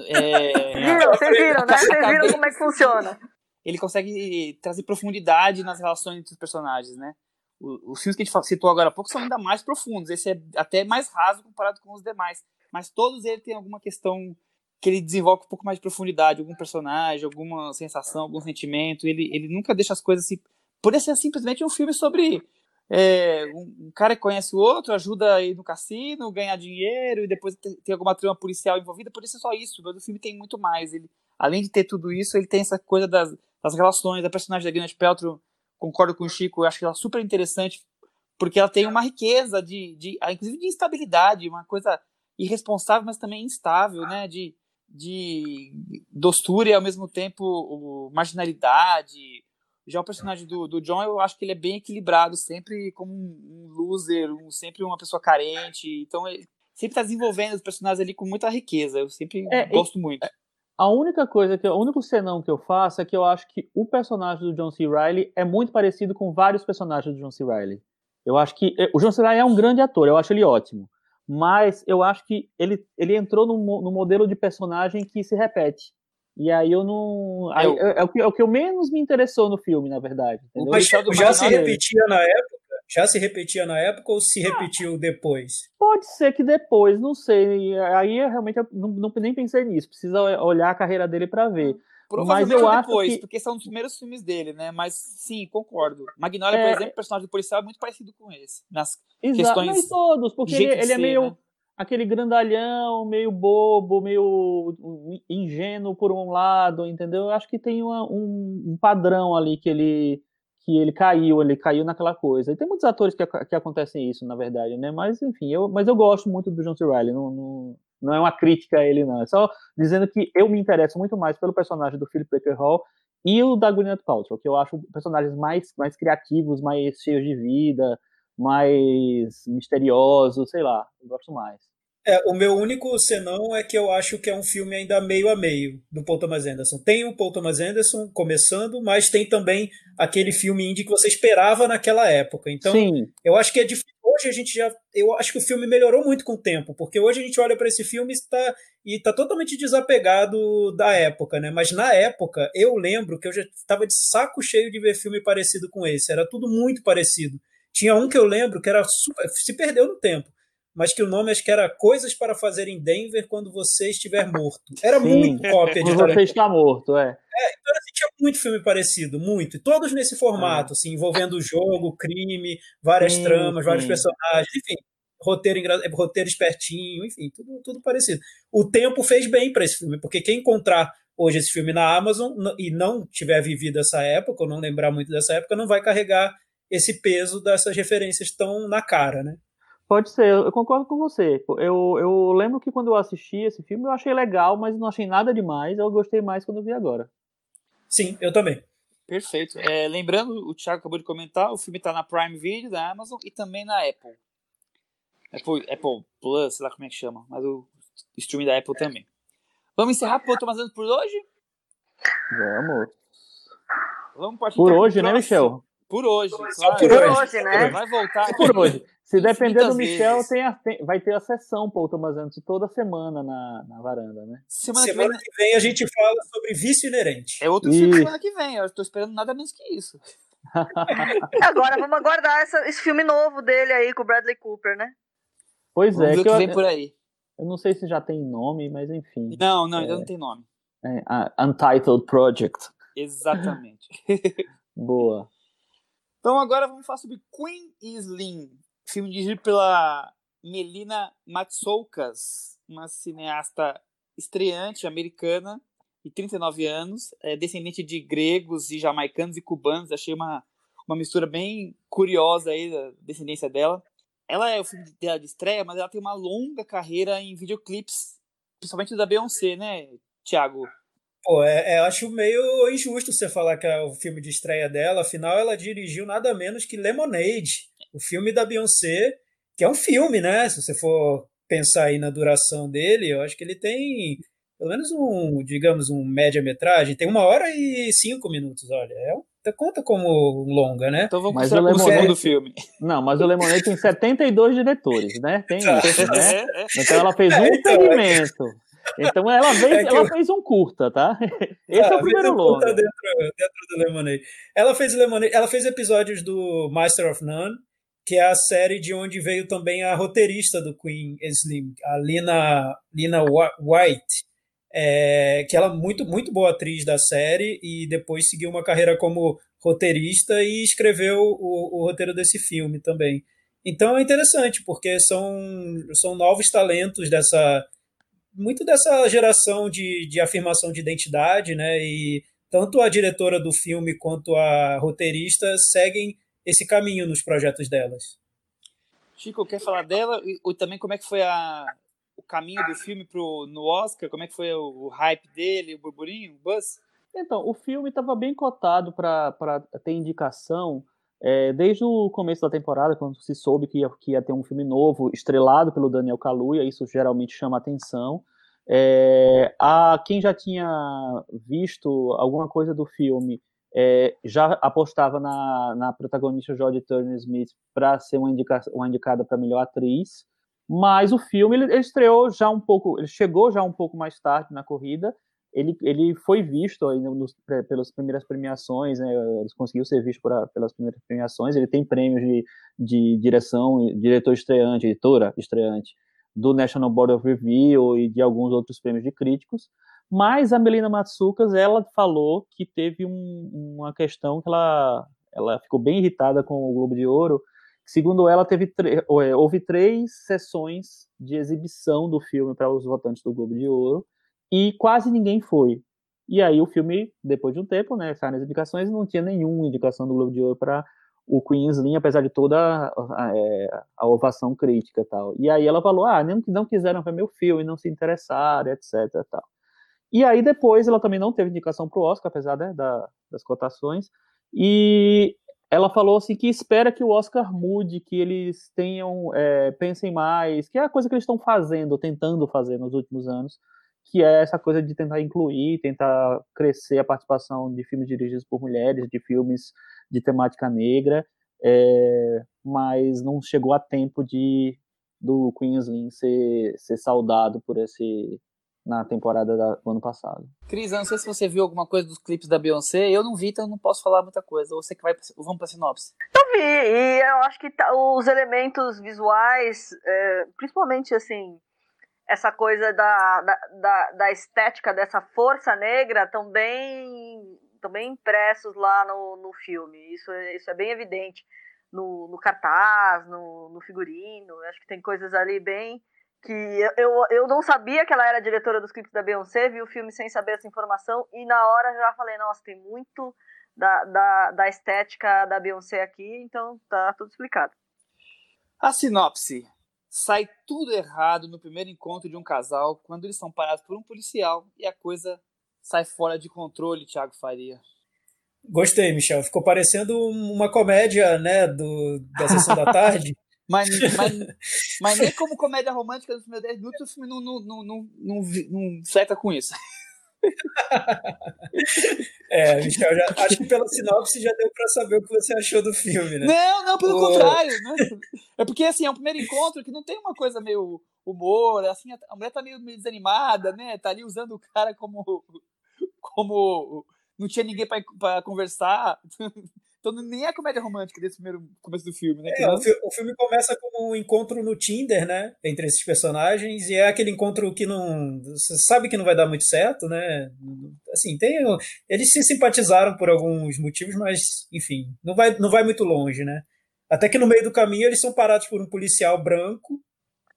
É, Viram? Vocês viram, né? Vocês viram como é que funciona. ele consegue trazer profundidade nas relações entre os personagens, né? O- Os filmes que a gente citou agora há pouco são ainda mais profundos. Esse é até mais raso comparado com os demais. Mas todos eles têm alguma questão que ele desenvolve um pouco mais de profundidade, algum personagem, alguma sensação, algum sentimento. Ele, ele nunca deixa as coisas assim. Poderia ser simplesmente um filme sobre é, um, um cara que conhece o outro, ajuda a ir no cassino, ganhar dinheiro e depois tem, tem alguma trama policial envolvida. Poderia ser só isso, mas o filme tem muito mais. Ele, além de ter tudo isso, ele tem essa coisa das, das relações. A personagem da Gwyneth Paltrow, concordo com o Chico, eu acho que ela é super interessante porque ela tem uma riqueza de, de ah, inclusive de instabilidade, uma coisa irresponsável, mas também instável, né? De, de dostura e ao mesmo tempo marginalidade. Já o personagem do, do John, eu acho que ele é bem equilibrado, sempre como um, loser, um- sempre uma pessoa carente. Então ele sempre está desenvolvendo os personagens ali com muita riqueza. Eu sempre É, gosto muito. A única coisa que o único senão que eu faço é que eu acho que o personagem do John C. Reilly é muito parecido com vários personagens do John C. Reilly. Eu acho que eh, o John C. Reilly é um grande ator, eu acho ele ótimo. Mas eu acho que ele, ele entrou num, mo- num modelo de personagem que se repete. E aí eu não. aí Eu- é, é o que, é o que eu menos me interessou no filme, na verdade. entendeu? Mas Michel do já se repetia na época? Já se repetia na época ou se repetiu depois? Pode ser que depois, não sei. Aí eu realmente eu não, não- nem pensei nisso. Precisa olhar a carreira dele para ver. Provavelmente Mas eu acho depois, que- porque são os primeiros filmes dele, né? Mas sim, concordo. Magnolia, É. por exemplo, o personagem do policial é muito parecido com esse. Nas Exato, questões não em todos, porque ele, ele é ser, meio né? Aquele grandalhão, meio bobo, meio ingênuo por um lado, entendeu? Eu acho que tem uma- um, um padrão ali que ele que ele caiu, ele caiu naquela coisa. E tem muitos atores que, que acontecem isso, na verdade, né? Mas enfim, eu, mas eu gosto muito do John C. Reilly, não, não, não é uma crítica a ele, não. É só dizendo que eu me interesso muito mais pelo personagem do Philip Baker Hall e o da Gwyneth Paltrow, que eu acho personagens mais, mais criativos, mais cheios de vida, mais misteriosos, sei lá, eu gosto mais. É, o meu único senão é que eu acho que é um filme ainda meio a meio do Paul Thomas Anderson. Tem o Paul Thomas Anderson começando, mas tem também aquele filme indie que você esperava naquela época. Então, Sim, eu acho que é difícil. hoje a gente já. Eu acho que o filme melhorou muito com o tempo, porque hoje a gente olha para esse filme e está, e está totalmente desapegado da época, né? Mas na época, eu lembro que eu já estava de saco cheio de ver filme parecido com esse. Era tudo muito parecido. Tinha um que eu lembro que era super, se perdeu no tempo mas que o nome acho que era Coisas para Fazer em Denver quando você estiver morto. Era Sim, muito cópia de Quando você está morto, é. é então assim, tinha muito filme parecido, muito. E todos nesse formato, é. assim, envolvendo jogo, crime, várias sim, tramas, sim. vários personagens, enfim. Roteiro, roteiro espertinho, enfim, tudo, tudo parecido. O tempo fez bem para esse filme, porque quem encontrar hoje esse filme na Amazon e não tiver vivido essa época, ou não lembrar muito dessa época, não vai carregar esse peso dessas referências tão na cara, né? Pode ser, eu concordo com você. Eu, eu lembro que quando eu assisti esse filme eu achei legal, mas não achei nada demais. Eu gostei mais quando eu vi agora. Sim, eu também. Perfeito. É, lembrando, o Thiago acabou de comentar, o filme está na Prime Video da Amazon e também na Apple. Apple, Apple Plus, sei lá como é que chama, mas o streaming da Apple também. Vamos encerrar por Tomás por hoje? Vamos. Vamos partir por hoje, né, Michel? Por hoje. Só por hoje, né? Vai voltar. Por hoje. Se depender do Michel, tem a, tem, vai ter a sessão Paul Thomas Anderson toda semana na, na varanda, né? Semana, semana que, vem, que, vem, a gente fala sobre vício inerente. É outro filme semana que vem, eu estou esperando nada menos que isso. Agora vamos aguardar essa, esse filme novo dele aí com o Bradley Cooper, né? Pois vamos é. Ver que, que vem por aí. Eu não sei se já tem nome, mas enfim. Não, não, é, ainda não tem nome. É, Untitled Project. Exatamente. Boa. Então agora vamos falar sobre Queen Slim, filme dirigido pela Melina Matsoukas, uma cineasta estreante americana de 39 anos, é descendente de gregos e jamaicanos e cubanos. Achei uma, uma mistura bem curiosa aí da descendência dela. Ela é o filme dela de estreia, mas ela tem uma longa carreira em videoclipes, principalmente da Beyoncé, né, Thiago? Pô, é, é, acho meio injusto você falar que é o filme de estreia dela, afinal ela dirigiu nada menos que Lemonade, o filme da Beyoncé, que é um filme, né? Se você for pensar aí na duração dele, eu acho que ele tem pelo menos um, digamos, um média-metragem, tem uma hora e cinco minutos, olha, é, conta como longa, né? Então vamos mas o Lemonade, filme. Não, mas o Lemonade tem 72 diretores, né? Tem isso, né? Então ela fez um então, é segmento. Então ela fez, é ela eu... fez um curta, tá? Esse ah, é o primeiro um longa. Dentro, dentro do Lemonade. Ela fez Lemonade, ela fez episódios do Master of None, que é a série de onde veio também a roteirista do Queen Slim, a Lina, Lina White, é, que ela é muito, muito boa atriz da série e depois seguiu uma carreira como roteirista e escreveu o, o roteiro desse filme também. Então é interessante, porque são, são novos talentos dessa muito dessa geração de, de afirmação de identidade, né? E tanto a diretora do filme quanto a roteirista seguem esse caminho nos projetos delas. Chico, quer falar dela e também como é que foi a, o caminho do filme pro, no Oscar? Como é que foi o, o hype dele, o burburinho, o buzz? Então, o filme estava bem cotado para ter indicação é, desde o começo da temporada, quando se soube que ia, que ia, ter um filme novo, estrelado pelo Daniel Kaluuya, isso geralmente chama atenção. É, a quem já tinha visto alguma coisa do filme é, já apostava na, na protagonista Jodie Turner Smith para ser uma, indica, uma indicada para melhor atriz, mas o filme ele, ele, estreou já um pouco, ele chegou já um pouco mais tarde na corrida. Ele, ele foi visto aí nos, pelas primeiras premiações, né, ele conseguiu ser visto por, pelas primeiras premiações. Ele tem prêmios de, de direção, diretor estreante, editora estreante do National Board of Review e de alguns outros prêmios de críticos. Mas a Melina Matsukas, ela falou que teve um, uma questão que ela, ela ficou bem irritada com o Globo de Ouro. Segundo ela, teve é, houve três sessões de exibição do filme para os votantes do Globo de Ouro e quase ninguém foi. E aí o filme, depois de um tempo, né, sai nas indicações, não tinha nenhuma indicação do Globo de Ouro para o Queensland, apesar de toda a, a, é, a, ovação crítica tal. E aí ela falou, ah, não, não quiseram ver meu filme, não se interessaram, etc. Tal. E aí depois ela também não teve indicação para o Oscar, apesar né, da, das cotações, e ela falou assim que espera que o Oscar mude, que eles tenham, é, pensem mais, que é a coisa que eles estão fazendo, tentando fazer nos últimos anos, que é essa coisa de tentar incluir, tentar crescer a participação de filmes dirigidos por mulheres, de filmes de temática negra, é, mas não chegou a tempo de do Queensland ser, ser saudado por esse na temporada da, do ano passado. Cris, eu não sei se você viu alguma coisa dos clipes da Beyoncé, eu não vi, então não posso falar muita coisa. Ou você que vai, vamos pra sinopse. Eu vi, e eu acho que tá, os elementos visuais, é, principalmente assim, essa coisa da, da, da, da, estética dessa força negra, estão bem, tão bem impressos lá no, no filme. Isso, é, isso é bem evidente no, no cartaz, no, no figurino. Acho que tem coisas ali bem que eu, eu não sabia que ela era diretora dos clipes da Beyoncé, vi o filme sem saber essa informação, e na hora já falei, nossa, tem muito da, da, da estética da Beyoncé aqui, então tá tudo explicado. A sinopse. Sai tudo errado no primeiro encontro de um casal quando eles são parados por um policial e a coisa sai fora de controle, Thiago Faria. Gostei, Michel. Ficou parecendo uma comédia, né, do, da sessão da tarde. Mas, mas, mas nem como comédia romântica nos primeiros 10 minutos o filme não, não, não, não, não, não flerta com isso. É, Michel, já, acho que pela sinopse já deu pra saber o que você achou do filme, né? Não, não, pelo contrário. Né? É porque, assim, é um primeiro encontro que não tem uma coisa meio humor, assim, a mulher tá meio, meio desanimada, né? Tá ali usando o cara como... como não tinha ninguém para conversar. Então nem é a comédia romântica desse primeiro começo do filme, né? É, o, filme começa com um encontro no Tinder, né? Entre esses personagens, e é aquele encontro que não. Você sabe que não vai dar muito certo, né? Assim, tem. Eles se simpatizaram por alguns motivos, mas, enfim, não vai, não vai muito longe, né? Até que no meio do caminho eles são parados por um policial branco.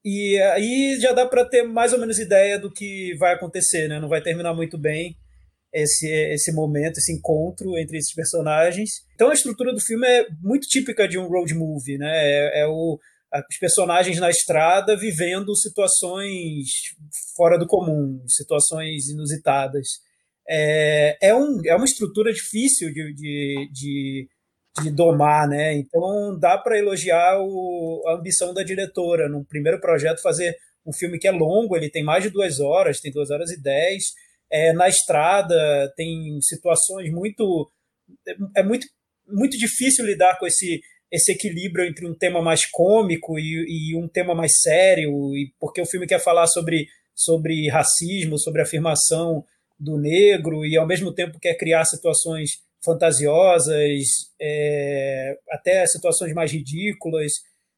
E aí já dá para ter mais ou menos ideia do que vai acontecer, né? Não vai terminar muito bem esse, esse momento, esse encontro entre esses personagens. Então a estrutura do filme é muito típica de um road movie, né? É, é o, os personagens na estrada vivendo situações fora do comum, situações inusitadas. É, é, um, é uma estrutura difícil de, de, de, de domar, né? Então dá para elogiar o, a ambição da diretora no primeiro projeto fazer um filme que é longo, ele tem mais de duas horas, tem duas horas e dez, é, na estrada, tem situações muito. É muito, muito difícil lidar com esse, esse equilíbrio entre um tema mais cômico e, e um tema mais sério, e porque o filme quer falar sobre, sobre racismo, sobre afirmação do negro, e ao mesmo tempo quer criar situações fantasiosas, é, até situações mais ridículas.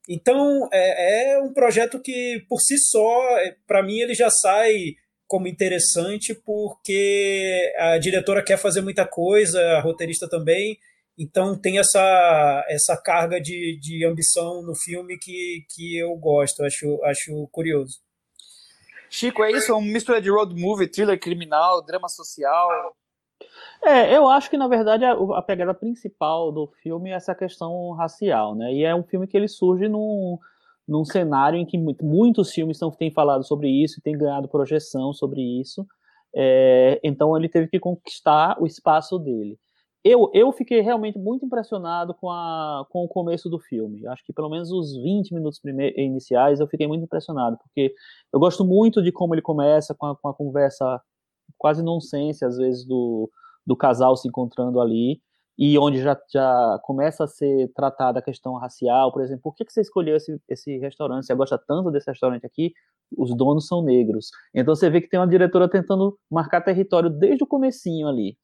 Então, é, é, um projeto que, por si só, é, para mim, ele já sai como interessante porque a diretora quer fazer muita coisa, a roteirista também, então tem essa, essa carga de, de ambição no filme que, que eu gosto, acho, acho curioso. Chico, é isso? É uma mistura de road movie, thriller criminal, drama social? É, eu acho que na verdade a, a, pegada principal do filme é essa questão racial, né? E é um filme que ele surge num, num cenário em que muitos filmes têm falado sobre isso, têm ganhado projeção sobre isso. É, então ele teve que conquistar o espaço dele. Eu, eu fiquei realmente muito impressionado com, a, com o começo do filme. Acho que pelo menos os 20 minutos iniciais eu fiquei muito impressionado, porque eu gosto muito de como ele começa com a, com a conversa quase nonsense, às vezes, do, do casal se encontrando ali e onde já, já começa a ser tratada a questão racial, por exemplo, por que, que você escolheu esse, esse restaurante? Você gosta tanto desse restaurante aqui? Os donos são negros. Então você vê que tem uma diretora tentando marcar território desde o comecinho ali.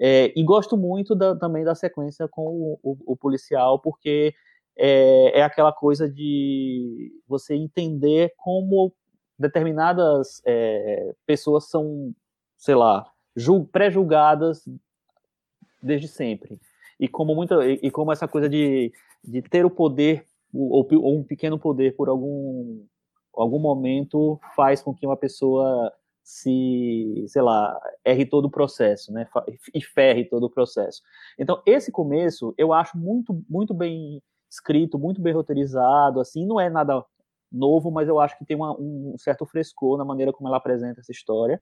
É, e gosto muito da, também da sequência com o, o, o policial, porque é, é, aquela coisa de você entender como determinadas é, pessoas são, sei lá, pré-julgadas desde sempre. E como muita e, como essa coisa de, de ter o poder ou, ou um pequeno poder por algum algum momento faz com que uma pessoa se, sei lá, erre todo o processo, né? E ferre todo o processo. Então, esse começo eu acho muito, muito bem escrito, muito bem roteirizado, assim, não é nada novo, mas eu acho que tem uma, um certo frescor na maneira como ela apresenta essa história.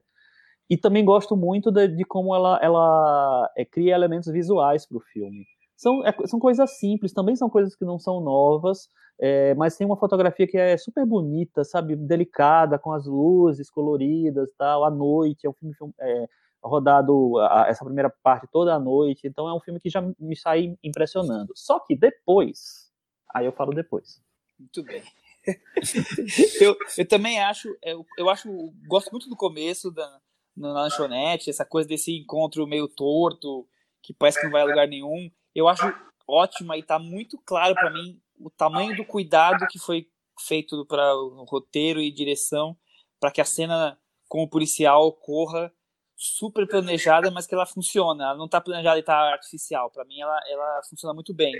E também gosto muito de, de como ela, ela é, cria elementos visuais para o filme. São, é, são coisas simples, também são coisas que não são novas, é, mas tem uma fotografia que é super bonita, sabe, delicada, com as luzes coloridas, tal, à noite, é um filme é, rodado a, essa primeira parte toda a noite, então é um filme que já me sai impressionando. Só que depois, aí eu falo depois. Muito bem. eu, eu também acho, eu, eu acho, gosto muito do começo da na lanchonete, essa coisa desse encontro meio torto, que parece que não vai a lugar nenhum. Eu acho ótima e tá muito claro para mim o tamanho do cuidado que foi feito para o roteiro e direção para que a cena com o policial ocorra super planejada, mas que ela funciona. Ela não está planejada e está artificial. Para mim, ela, ela funciona muito bem.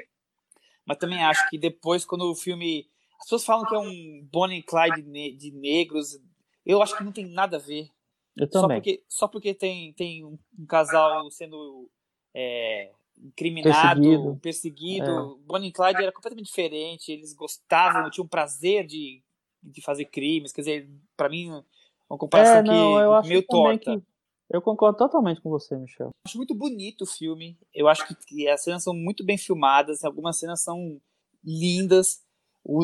Mas também acho que depois, quando o filme. As pessoas falam que é um Bonnie e Clyde de negros. Eu acho que não tem nada a ver. Eu também. Só porque, só porque tem, tem um, casal sendo é, incriminado, perseguido. perseguido. É. Bonnie e Clyde era completamente diferente. Eles gostavam, tinham prazer de, de fazer crimes. Quer dizer, para mim, uma comparação é, não, que meio torta. Que eu concordo totalmente com você, Michel. Acho muito bonito o filme. Eu acho que, que as cenas são muito bem filmadas. Algumas cenas são lindas.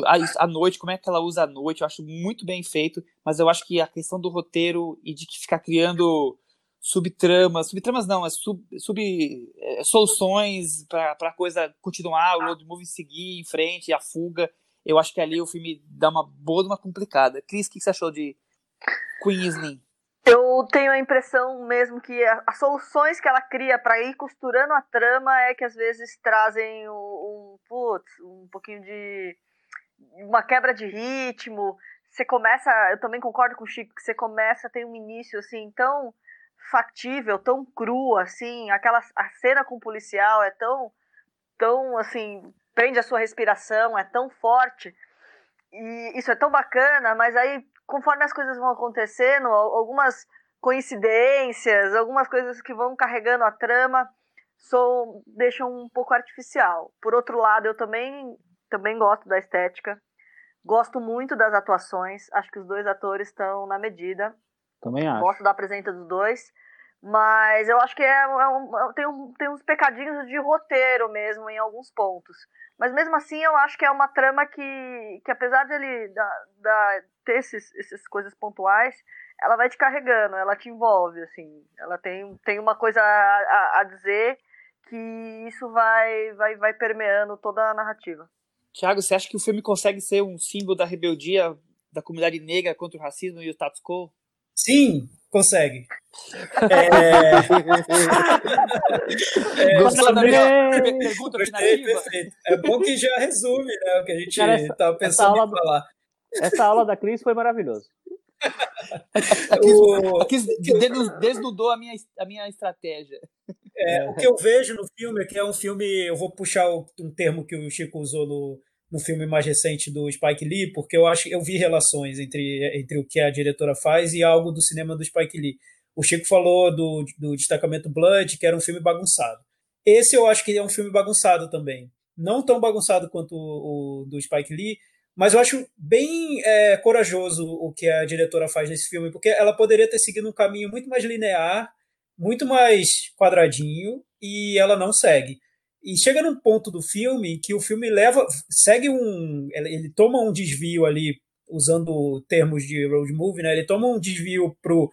A, a, noite, como é que ela usa a noite, eu acho muito bem feito. Mas eu acho que a questão do roteiro e de ficar criando subtramas, subtramas não, é sub, sub é, soluções para a coisa continuar, o road movie seguir em frente, a fuga. Eu acho que ali o filme dá uma boa uma complicada. Cris, o que você achou de Queen? Eu tenho a impressão mesmo que as soluções que ela cria para ir costurando a trama é que às vezes trazem um, um, putz, um pouquinho de uma quebra de ritmo. Você começa, eu também concordo com o Chico que você começa tem um início assim tão factível, tão cru assim, aquela a cena com o policial é tão tão assim, prende a sua respiração, é tão forte. E isso é tão bacana, mas aí conforme as coisas vão acontecendo, algumas coincidências, algumas coisas que vão carregando a trama, sou, deixam um pouco artificial. Por outro lado, eu também, também gosto da estética, gosto muito das atuações, acho que os dois atores estão na medida. Também acho. Gosto da presença dos dois. Mas eu acho que é, é um, tem, um, tem uns pecadinhos de roteiro mesmo em alguns pontos. Mas mesmo assim eu acho que é uma trama que, que apesar de ele da, da, ter esses, essas coisas pontuais, ela vai te carregando, ela te envolve, assim. Ela tem, tem uma coisa a, a, a dizer que isso vai, vai, vai permeando toda a narrativa. Tiago, você acha que o filme consegue ser um símbolo da rebeldia da comunidade negra contra o racismo e o status quo? Sim, consegue. É... é, Gostou da minha pergunta perfeito, perfeito. É bom que já resume né, o que a gente estava pensando em falar. Essa aula da Cris foi maravilhosa. O... A Cris desnudou a minha, a minha estratégia. É, o que eu vejo no filme é que é um filme. Eu vou puxar um termo que o Chico usou no, no filme mais recente do Spike Lee, porque eu acho eu vi relações entre, entre o que a diretora faz e algo do cinema do Spike Lee. O Chico falou do, do Destacamento Blood, que era um filme bagunçado. Esse eu acho que é um filme bagunçado também. Não tão bagunçado quanto o, o do Spike Lee, mas eu acho bem é, corajoso o que a diretora faz nesse filme, porque ela poderia ter seguido um caminho muito mais linear, muito mais quadradinho, e ela não segue. E chega num ponto do filme que o filme leva, segue um, ele toma um desvio ali, usando termos de road movie, né? Ele toma um desvio pro,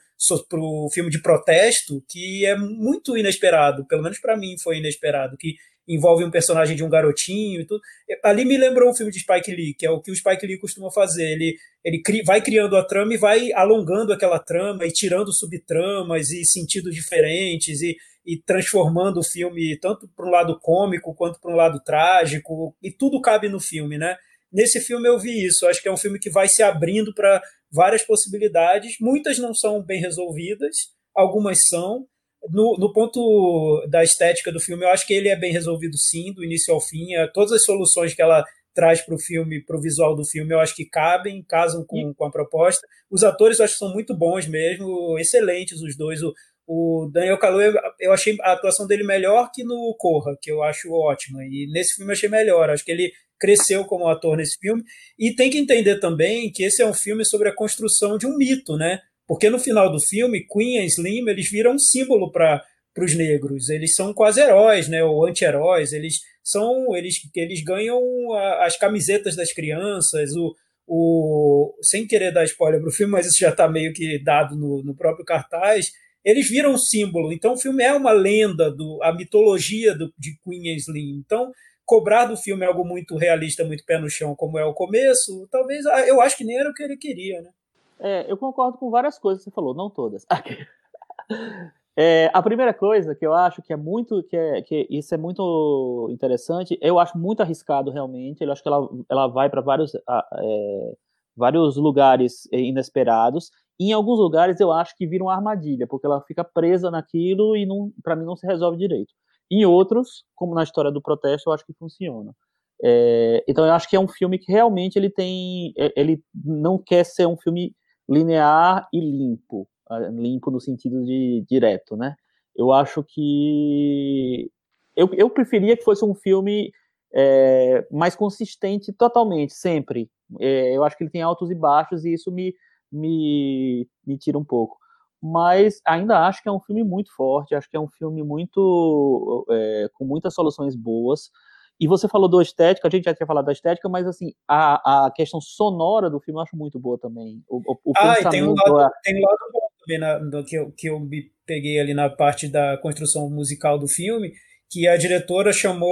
pro filme de protesto que é muito inesperado, pelo menos para mim foi inesperado, que envolve um personagem de um garotinho e tudo. Ali me lembrou um filme de Spike Lee, que é o que o Spike Lee costuma fazer. Ele, ele cri, vai criando a trama e vai alongando aquela trama e tirando subtramas e sentidos diferentes e, e transformando o filme tanto para um lado cômico quanto para um lado trágico, e tudo cabe no filme, né? Nesse filme eu vi isso. Acho que é um filme que vai se abrindo para várias possibilidades. Muitas não são bem resolvidas, algumas são, no, no, ponto da estética do filme, eu acho que ele é bem resolvido sim, do início ao fim. É, todas as soluções que ela traz para o filme, para o visual do filme, eu acho que cabem, casam com, com a proposta. Os atores eu acho que são muito bons mesmo, excelentes os dois. O, o Daniel Kaluuya, eu achei a atuação dele melhor que no Corra, que eu acho ótima. E nesse filme eu achei melhor. Acho que ele cresceu como ator nesse filme. E tem que entender também que esse é um filme sobre a construção de um mito, né? Porque no final do filme, Queen e Slim, eles viram um símbolo para os negros. Eles são quase heróis, né, ou anti-heróis. Eles são, eles, eles ganham a, as camisetas das crianças, o, o, sem querer dar spoiler para o filme, mas isso já está meio que dado no, no próprio cartaz. eles viram um símbolo. Então o filme é uma lenda, do, a mitologia do, de Queen Slim. Então cobrar do filme algo muito realista, muito pé no chão, como é o começo, talvez ah, eu acho que nem era o que ele queria, né? É, eu concordo com várias coisas que você falou, não todas. É, a primeira coisa que eu acho que é muito, que, é, que isso é muito interessante, eu acho muito arriscado realmente. Eu acho que ela, ela vai para vários, é, vários lugares inesperados. E em alguns lugares eu acho que vira uma armadilha, porque ela fica presa naquilo e para mim não se resolve direito. Em outros, como na história do protesto, eu acho que funciona. É, então eu acho que é um filme que realmente ele tem, é, ele não quer ser um filme linear e limpo limpo no sentido de direto, né? Eu acho que eu, eu preferia que fosse um filme é, mais consistente totalmente, sempre. É, eu acho que ele tem altos e baixos e isso me, me, me tira um pouco. Mas ainda acho que é um filme muito forte, acho que é um filme muito é, com muitas soluções boas. E você falou do estética, a gente já tinha falado da estética, mas assim, a, a questão sonora do filme eu acho muito boa também. O, o, o ah, e tem um lado, tem um lado bom também na, que, eu, que eu me peguei ali na parte da construção musical do filme, que a diretora chamou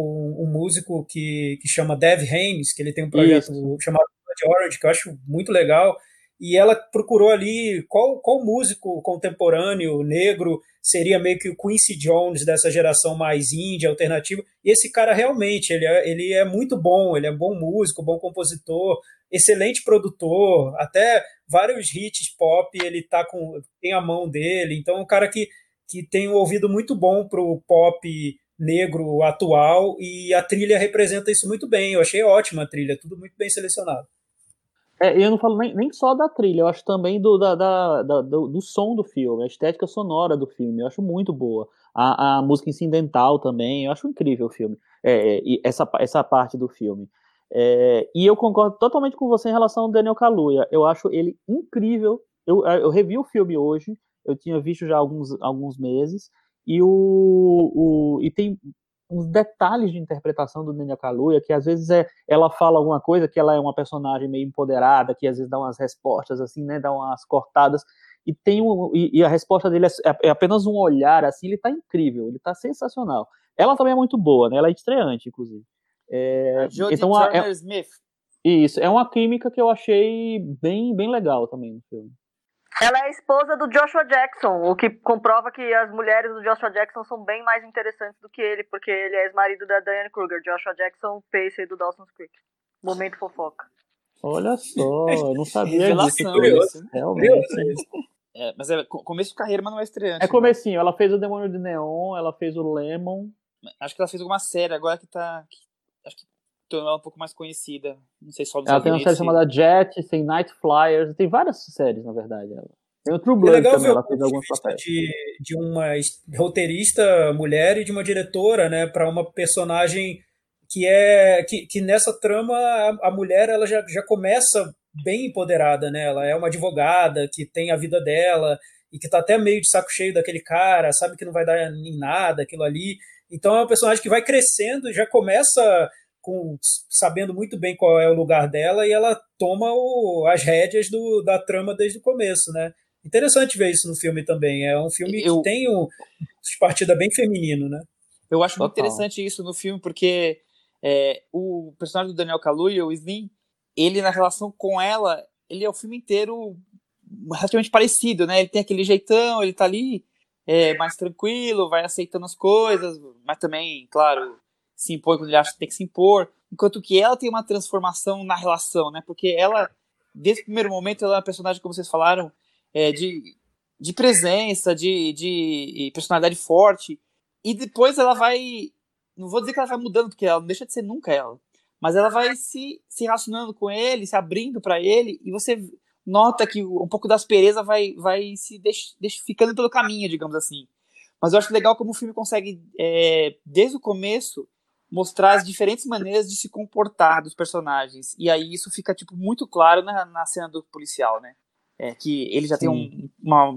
um, um músico que, que chama Dev Haynes, que ele tem um projeto Isso. chamado The Orange, que eu acho muito legal, e ela procurou ali qual, qual músico contemporâneo negro seria meio que o Quincy Jones dessa geração mais indie, alternativa. E esse cara realmente, ele é, ele é muito bom, ele é bom músico, bom compositor, excelente produtor, até vários hits pop ele tá com tem a mão dele. Então, é um cara que, que tem um ouvido muito bom pro pop negro atual e a trilha representa isso muito bem. Eu achei ótima a trilha, tudo muito bem selecionado. É, eu não falo nem, nem só da trilha, eu acho também do, da, da, da do, do, som do filme, a estética sonora do filme, eu acho muito boa. A, a música incidental também, eu acho incrível o filme, é, é essa, essa parte do filme. É, e eu concordo totalmente com você em relação ao Daniel Kaluuya, eu acho ele incrível. Eu, eu revi o filme hoje, eu tinha visto já alguns, alguns meses, e, o, o, e tem uns detalhes de interpretação do Nina Kaluuya, que às vezes é, ela fala alguma coisa, que ela é uma personagem meio empoderada, que às vezes dá umas respostas assim, né, dá umas cortadas, e tem um, e, e a resposta dele é, é, apenas um olhar, assim, ele tá incrível, ele tá sensacional. Ela também é muito boa, né, ela é estreante, inclusive. É, então, é, Smith. Isso, é uma química que eu achei bem, bem legal também no filme. Ela é a esposa do Joshua Jackson, o que comprova que as mulheres do Joshua Jackson são bem mais interessantes do que ele, porque ele é ex-marido da Diane Kruger, Joshua Jackson, Pacer do Dawson's Creek. Momento fofoca. Olha só, eu não sabia Revelação, disso. Realmente. É, mas é começo de carreira, mas não é estreante. É comecinho, né? ela fez o Demônio de Neon, ela fez o Lemon. Acho que ela fez alguma série agora que tá. Que, acho que tornou ela um pouco mais conhecida. Não sei só dos Ela tem uma série chamada Jet, tem Night Flyers, tem várias séries, na verdade. Ela. Tem o True Blood é legal também, ela fez alguns papéis. De, de uma roteirista mulher e de uma diretora, né, para uma personagem que é que, que nessa trama a, a, mulher ela já, já começa bem empoderada, né? Ela é uma advogada que tem a vida dela e que tá até meio de saco cheio daquele cara, sabe que não vai dar em nada aquilo ali. Então é uma personagem que vai crescendo e já começa com, sabendo muito bem qual é o lugar dela e ela toma o, as rédeas do, da trama desde o começo, né? Interessante ver isso no filme também. É um filme eu, que tem um partida bem feminino, né? Eu acho Total. muito interessante isso no filme, porque é, o personagem do Daniel Kaluuya, o Slim, ele na relação com ela, ele é o filme inteiro relativamente parecido, né? Ele tem aquele jeitão, ele tá ali é, mais tranquilo, vai aceitando as coisas, mas também, claro, se impõe quando ele acha que tem que se impor, enquanto que ela tem uma transformação na relação, né? Porque ela, desde o primeiro momento, ela é uma personagem, como vocês falaram, é, de, de presença, de, de personalidade forte, e depois ela vai, não vou dizer que ela vai mudando, porque ela não deixa de ser nunca ela, mas ela vai se, se relacionando com ele, se abrindo para ele, e você nota que um pouco da aspereza vai, vai se deix, deix, ficando pelo caminho, digamos assim. Mas eu acho legal como o filme consegue, é, desde o começo, mostrar as diferentes maneiras de se comportar dos personagens. E aí isso fica, tipo, muito claro na, na cena do policial, né? É, que ele já Sim. tem um, uma,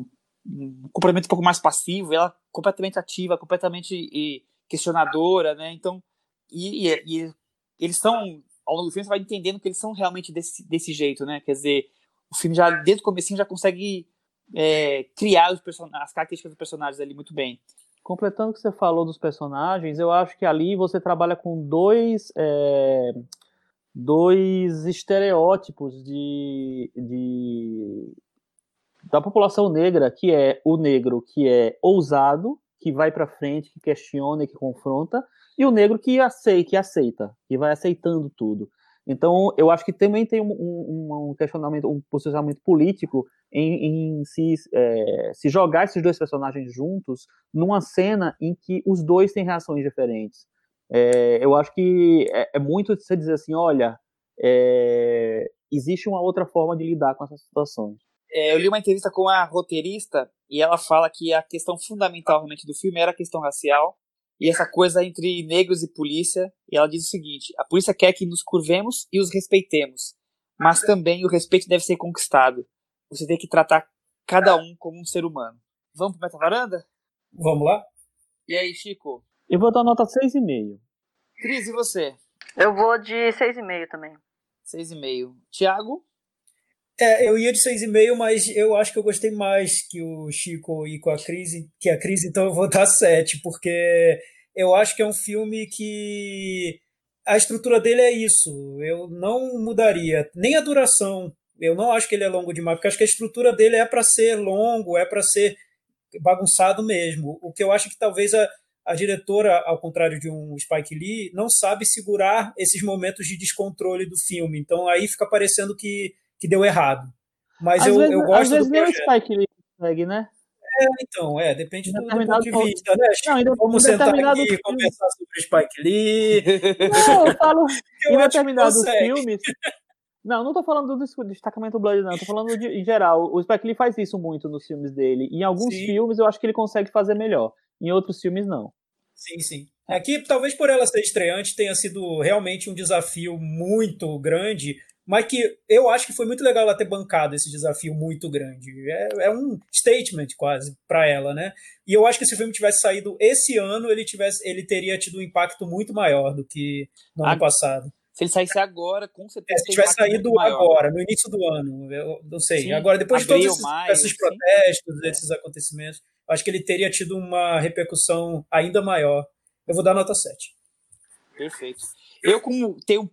um comportamento um pouco mais passivo, ela completamente ativa, completamente questionadora, né? Então, e, e, e, eles são, ao longo do filme, você vai entendendo que eles são realmente desse, desse jeito, né? Quer dizer, o filme já, desde o começo, já consegue é, criar os as características dos personagens ali muito bem. Completando o que você falou dos personagens, eu acho que ali você trabalha com dois, é, dois estereótipos de, de, da população negra, que é o negro que é ousado, que vai para frente, que questiona, que confronta, e o negro que aceita, que aceita, que vai aceitando tudo. Então, eu acho que também tem um, um, um questionamento, um posicionamento político em, em se, é, se jogar esses dois personagens juntos numa cena em que os dois têm reações diferentes. É, eu acho que é, é, muito você dizer assim, olha, é, existe uma outra forma de lidar com essas situações. É, eu li uma entrevista com a roteirista e ela fala que a questão fundamental realmente do filme era a questão racial e essa coisa entre negros e polícia. E ela diz o seguinte: a polícia quer que nos curvemos e os respeitemos, mas também o respeito deve ser conquistado. Você tem que tratar cada um como um ser humano. Vamos pro Meta Varanda? Vamos lá? E aí, Chico? Eu vou dar nota 6,5. Cris, e você? Eu vou de 6,5 também. 6,5. Tiago? É, eu ia de 6,5, mas eu acho que eu gostei mais que o Chico e com a Cris, que a Cris, então eu vou dar 7, porque eu acho que é um filme que a estrutura dele é isso. Eu não mudaria nem a duração. Eu não acho que ele é longo demais, porque acho que a estrutura dele é para ser longo, é para ser bagunçado mesmo. O que eu acho que talvez a, a diretora, ao contrário de um Spike Lee, não sabe segurar esses momentos de descontrole do filme. Então aí fica parecendo que que deu errado. Mas eu, vezes, eu gosto às vezes do nem o Spike Lee consegue, né? É, então, é, depende do, do ponto de vista, né? Não, ainda, Vamos sentar aqui e conversar sobre o Spike Lee. Não, eu falo eu em determinados filmes. Não, não tô falando do destacamento Blood, não. Tô falando de, em geral. O Spike Lee faz isso muito nos filmes dele. Em alguns sim. filmes eu acho que ele consegue fazer melhor. Em outros filmes, não. Sim, sim. Aqui, talvez por ela ser estreante, tenha sido realmente um desafio muito grande mas que eu acho que foi muito legal ela ter bancado esse desafio muito grande. É, é um statement quase para ela, né? E eu acho que se o filme tivesse saído esse ano, ele tivesse, ele teria tido um impacto muito maior do que no ano passado. Se ele saísse agora, com certeza. É, se tivesse saído agora, no início do ano, eu não sei. Sim, agora, depois de todos esses, maio, esses protestos, sim. esses acontecimentos, acho que ele teria tido uma repercussão ainda maior. Eu vou dar nota 7. Perfeito. Eu, como tenho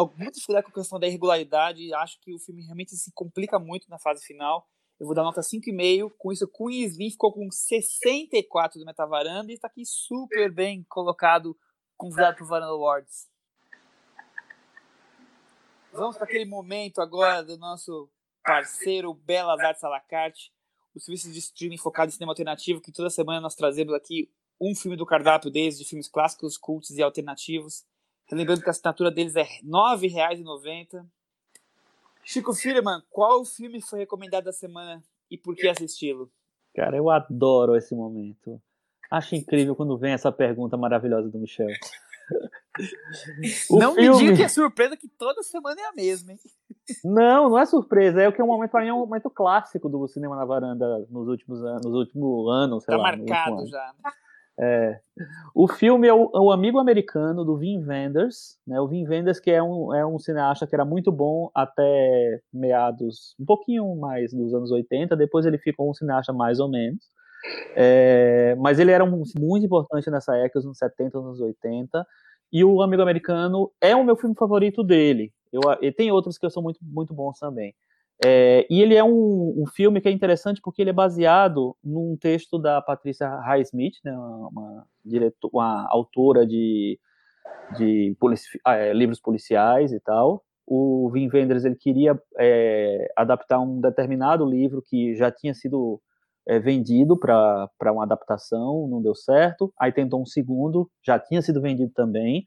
muita dificuldade com a questão da irregularidade. Acho que o filme realmente se complica muito na fase final. Eu vou dar nota 5,5. Com isso, Queen ficou com 64 do Metavaranda e está aqui super bem colocado, convidado para o Varanda Awards. Vamos para aquele momento agora do nosso parceiro Belas Artes à la carte, o serviço de streaming focado em cinema alternativo, que toda semana nós trazemos aqui um filme do cardápio desde filmes clássicos, cultos e alternativos. Lembrando que a assinatura deles é R$ 9,90. Chico Firman, qual filme foi recomendado da semana e por que assisti-lo? Cara, eu adoro esse momento. Acho incrível quando vem essa pergunta maravilhosa do Michel. não filme... me diga que é surpresa que toda semana é a mesma, hein? Não, não é surpresa. É o que é um momento para mim é um momento clássico do cinema na varanda nos últimos anos, nos últimos anos, sei tá lá. marcado já. Né? É. O filme é o, é o, Amigo Americano, do Wim Wenders. Né? O Wim Wenders, que é um, é um cineasta que era muito bom até meados, um pouquinho mais dos anos 80. Depois ele ficou um cineasta mais ou menos. É, mas ele era um, muito importante nessa época, nos anos 70, anos 80. E o Amigo Americano é o meu filme favorito dele. Eu, e tem outros que são muito, muito bons também. É, e ele é um, um, filme que é interessante porque ele é baseado num texto da Patrícia Highsmith, né, uma, diretor, uma autora de, de polici ah, é, livros policiais e tal. O Wim Wenders ele queria é, adaptar um determinado livro que já tinha sido é, vendido para uma adaptação, não deu certo. Aí tentou um segundo, já tinha sido vendido também.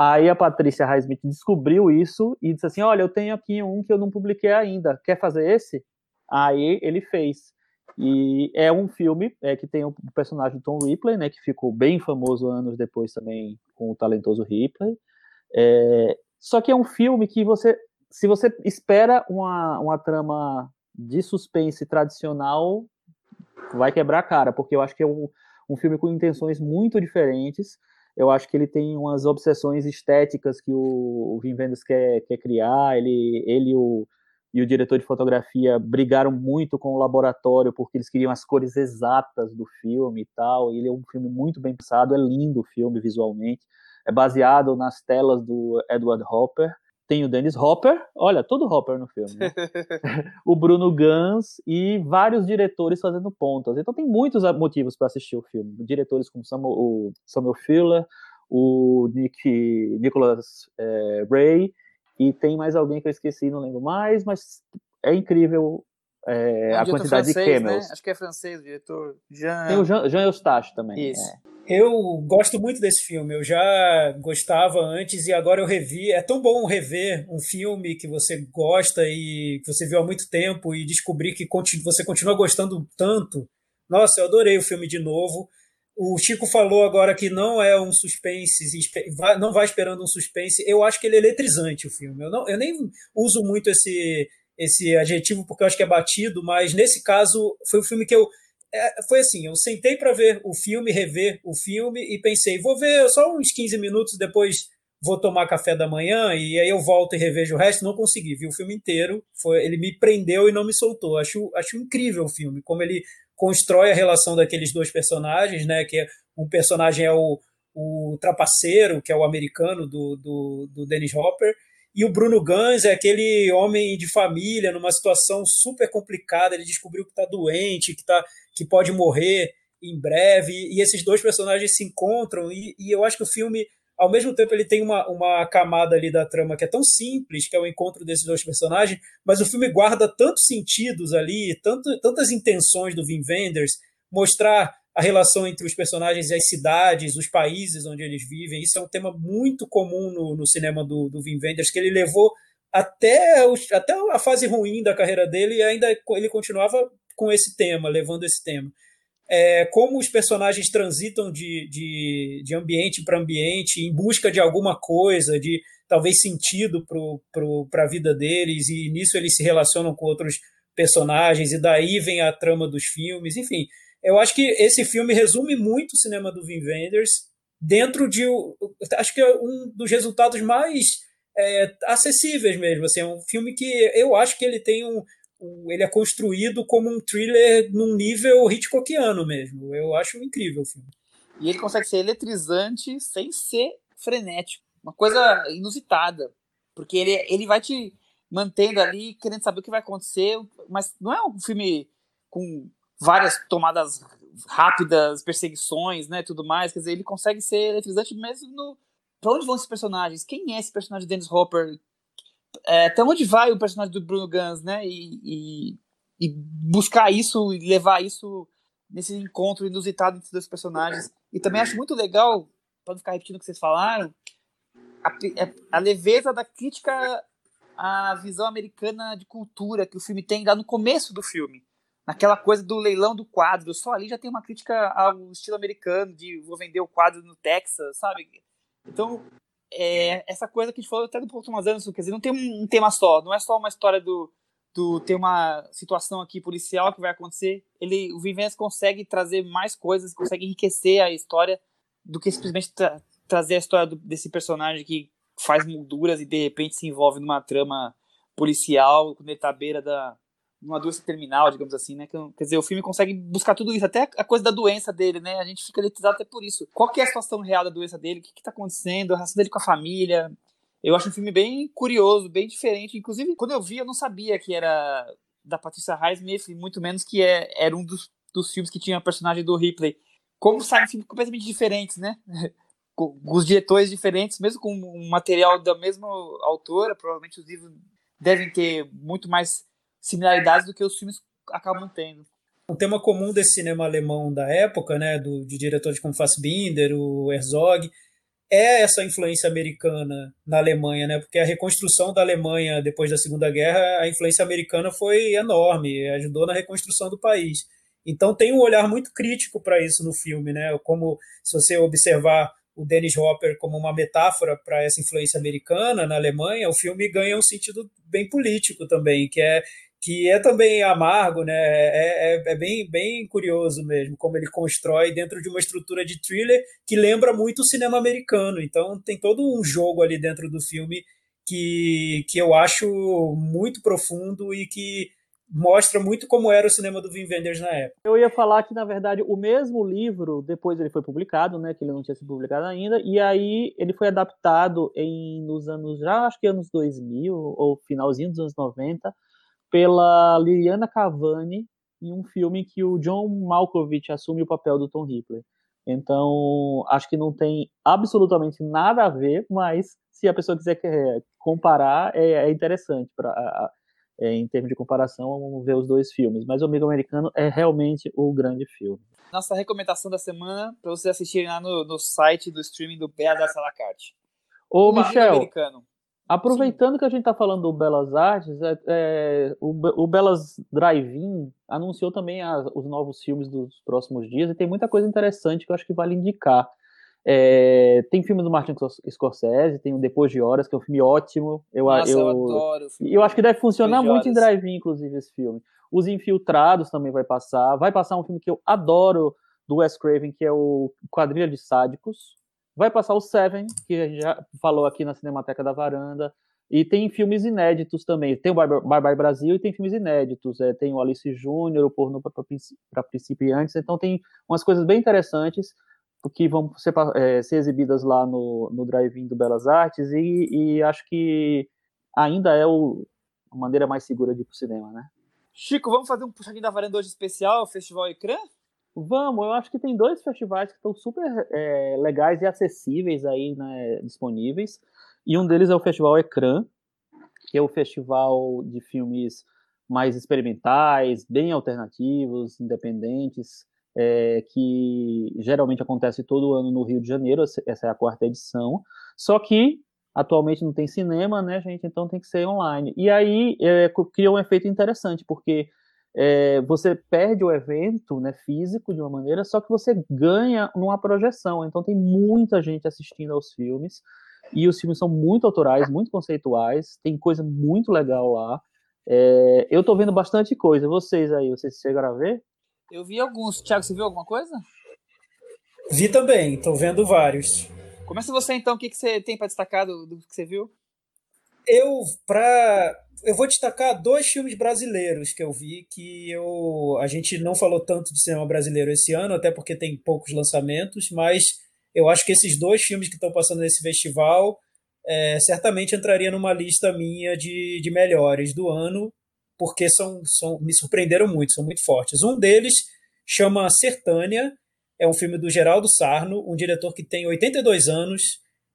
Aí a Patrícia Highsmith descobriu isso e disse assim: Olha, eu tenho aqui um que eu não publiquei ainda, quer fazer esse? Aí ele fez. E é um filme é, que tem o personagem Tom Ripley, né, que ficou bem famoso anos depois também com o talentoso Ripley. É, só que é um filme que você, se você espera uma, uma trama de suspense tradicional, vai quebrar a cara, porque eu acho que é um, um filme com intenções muito diferentes eu acho que ele tem umas obsessões estéticas que o, o Wim Wenders quer, quer criar, ele, ele o, e o diretor de fotografia brigaram muito com o laboratório porque eles queriam as cores exatas do filme e tal. Ele é um filme muito bem pensado, é lindo o filme visualmente. É baseado nas telas do Edward Hopper. Tem o Dennis Hopper, olha, todo Hopper no filme. Né? o Bruno Gans e vários diretores fazendo pontas. Então tem muitos motivos para assistir o filme. Diretores como Samuel, o Samuel Fuller, o Nick, Nicholas é, Ray e tem mais alguém que eu esqueci, não lembro mais, mas é incrível é, é um a quantidade francês, de camels. Né? Acho que é francês, o diretor Jean... Tem o Jean, Jean Eustache também. Isso. É. Eu gosto muito desse filme, eu já gostava antes e agora eu revi. É tão bom rever um filme que você gosta e que você viu há muito tempo e descobrir que você continua gostando tanto. Nossa, eu adorei o filme de novo. O Chico falou agora que não é um suspense, não vai esperando um suspense. Eu acho que ele é eletrizante o filme. Eu, não, eu nem uso muito esse, esse adjetivo porque eu acho que é batido, mas nesse caso foi o filme que eu. É, foi assim: eu sentei para ver o filme, rever o filme e pensei, vou ver só uns 15 minutos, depois vou tomar café da manhã e aí eu volto e revejo o resto. Não consegui, vi o filme inteiro. Foi, ele me prendeu e não me soltou. Acho, acho incrível o filme, como ele constrói a relação daqueles dois personagens, né? Que é, um personagem é o, o trapaceiro, que é o americano do, do, do Dennis Hopper, e o Bruno Gans é aquele homem de família numa situação super complicada. Ele descobriu que está doente, que, tá, que pode morrer em breve. E esses dois personagens se encontram. E, e eu acho que o filme ao mesmo tempo ele tem uma, uma camada ali da trama que é tão simples, que é o encontro desses dois personagens, mas o filme guarda tantos sentidos ali, tanto, tantas intenções do Wim Wenders, mostrar a relação entre os personagens e as cidades, os países onde eles vivem. Isso é um tema muito comum no, no cinema do, do Wim Wenders, que ele levou até, os, até a fase ruim da carreira dele e ainda ele continuava com esse tema, levando esse tema é, como os personagens transitam de, de, de ambiente para ambiente em busca de alguma coisa, de talvez sentido para a vida deles, e nisso eles se relacionam com outros personagens, e daí vem a trama dos filmes, enfim. Eu acho que esse filme resume muito o cinema do Wim Wenders dentro de. Acho que é um dos resultados mais é, acessíveis mesmo. Assim, é um filme que eu acho que ele tem um, ele é construído como um thriller num nível Hitchcockiano mesmo. Eu acho incrível o filme. E ele consegue ser eletrizante sem ser frenético. Uma coisa inusitada. Porque ele, ele vai te mantendo ali, querendo saber o que vai acontecer. Mas não é um filme com várias tomadas rápidas, perseguições, né, tudo mais. Quer dizer, ele consegue ser eletrizante mesmo no... Pra onde vão esses personagens? Quem é esse personagem de Dennis Hopper? é, até onde vai o personagem do Bruno Gans, né? E, e, e, buscar isso e levar isso nesse encontro inusitado entre os dois personagens. E também acho muito legal, para não ficar repetindo o que vocês falaram, a, é, a, leveza da crítica à visão americana de cultura que o filme tem lá no começo do filme. Naquela coisa do leilão do quadro, só ali já tem uma crítica ao estilo americano, de vou vender o quadro no Texas, sabe? Então, é, essa coisa que a gente falou até do Paul Thomas quer dizer, não tem um, um, tema só, não é só uma história do, do ter uma situação aqui policial que vai acontecer. Ele, o Vivens consegue trazer mais coisas, consegue enriquecer a história do que simplesmente tra trazer a história do, desse personagem que faz molduras e de repente se envolve numa trama policial quando ele tá à beira da, uma doença terminal, digamos assim, né? Quer dizer, o filme consegue buscar tudo isso, até a coisa da doença dele, né? A gente fica eletrizado até por isso. Qual que é a situação real da doença dele? O que, que tá acontecendo? A relação dele com a família? Eu acho um filme bem curioso, bem diferente. Inclusive, quando eu vi, eu não sabia que era da Patrícia Highsmith, muito menos que é, era um dos, dos filmes que tinha a personagem do Ripley. Como saem filmes completamente diferentes, né? com os diretores diferentes, mesmo com um material da mesma autora, provavelmente os livros devem ter muito mais similaridades do que os filmes acabam tendo. Um tema comum desse cinema alemão da época, né, do, de diretores como Fassbinder, o Herzog, é essa influência americana na Alemanha, né? Porque a reconstrução da Alemanha depois da Segunda Guerra, a influência americana foi enorme, ajudou na reconstrução do país. Então tem um olhar muito crítico para isso no filme, né? Como se você observar o Dennis Hopper como uma metáfora para essa influência americana na Alemanha, o filme ganha um sentido bem político também, que é que é também amargo, né? É, é, é, bem, bem curioso mesmo como ele constrói dentro de uma estrutura de thriller que lembra muito o cinema americano. Então tem todo um jogo ali dentro do filme que, que eu acho muito profundo e que mostra muito como era o cinema do Wim Wenders na época. Eu ia falar que, na verdade, o mesmo livro, depois ele foi publicado, né, que ele não tinha sido publicado ainda, e aí ele foi adaptado em, nos anos, já acho que anos 2000, ou finalzinho dos anos 90, pela Liliana Cavani, em um filme que o John Malkovich assume o papel do Tom Ripley. Então, acho que não tem absolutamente nada a ver, mas se a pessoa quiser comparar, é, é interessante para é, em termos de comparação, vamos ver os dois filmes. Mas O Amigo Americano é realmente o grande filme. Nossa recomendação da semana para vocês assistirem lá no, no site do streaming do BA da Salacarte. Ô, Michel, Americano. Aproveitando Sim. que a gente está falando do Belas Artes, é, é, o, o, Belas Drive-In anunciou também as, os novos filmes dos próximos dias e tem muita coisa interessante que eu acho que vale indicar. É, tem filme do Martin Scorsese, tem o Depois de Horas, que é um filme ótimo. Eu, Nossa, eu, eu adoro o filme. Eu acho que deve funcionar muito em drive-in, inclusive, esse filme. Os Infiltrados também vai passar. Vai passar um filme que eu adoro do Wes Craven, que é o Quadrilha de Sádicos. Vai passar o Seven, que a gente já falou aqui na Cinemateca da Varanda. E tem filmes inéditos também. Tem o Bye Brasil e tem filmes inéditos. É, tem o Alice Júnior, o Porno para Principiantes. Então tem umas coisas bem interessantes que vão ser, é, ser exibidas lá no, no Drive-In do Belas Artes e, e, acho que ainda é o, a maneira mais segura de ir pro cinema, né? Chico, vamos fazer um puxadinho da varanda hoje especial, Festival Ecrã? Vamos, eu acho que tem dois festivais que estão super é, legais e acessíveis aí, né, disponíveis. E um deles é o Festival Ecrã, que é o festival de filmes mais experimentais, bem alternativos, independentes, é, que geralmente acontece todo ano no Rio de Janeiro, essa é a quarta edição, só que atualmente não tem cinema, né, gente, então tem que ser online. E aí é, cria um efeito interessante, porque é, você perde o evento né, físico de uma maneira, só que você ganha numa projeção, então tem muita gente assistindo aos filmes, e os filmes são muito autorais, muito conceituais, tem coisa muito legal lá. É, eu tô vendo bastante coisa. Vocês aí, vocês chegaram a ver? Eu vi alguns. Thiago, você viu alguma coisa? Vi também, estou vendo vários. Começa você então, o que, que você tem para destacar do, do, que você viu? Eu, pra, eu vou destacar dois filmes brasileiros que eu vi, que eu, a gente não falou tanto de cinema brasileiro esse ano, até porque tem poucos lançamentos, mas eu acho que esses dois filmes que estão passando nesse festival é, certamente entraria numa lista minha de, de melhores do ano, porque são, são, me surpreenderam muito, são muito fortes. Um deles chama Sertânia, é um filme do Geraldo Sarno, um diretor que tem 82 anos.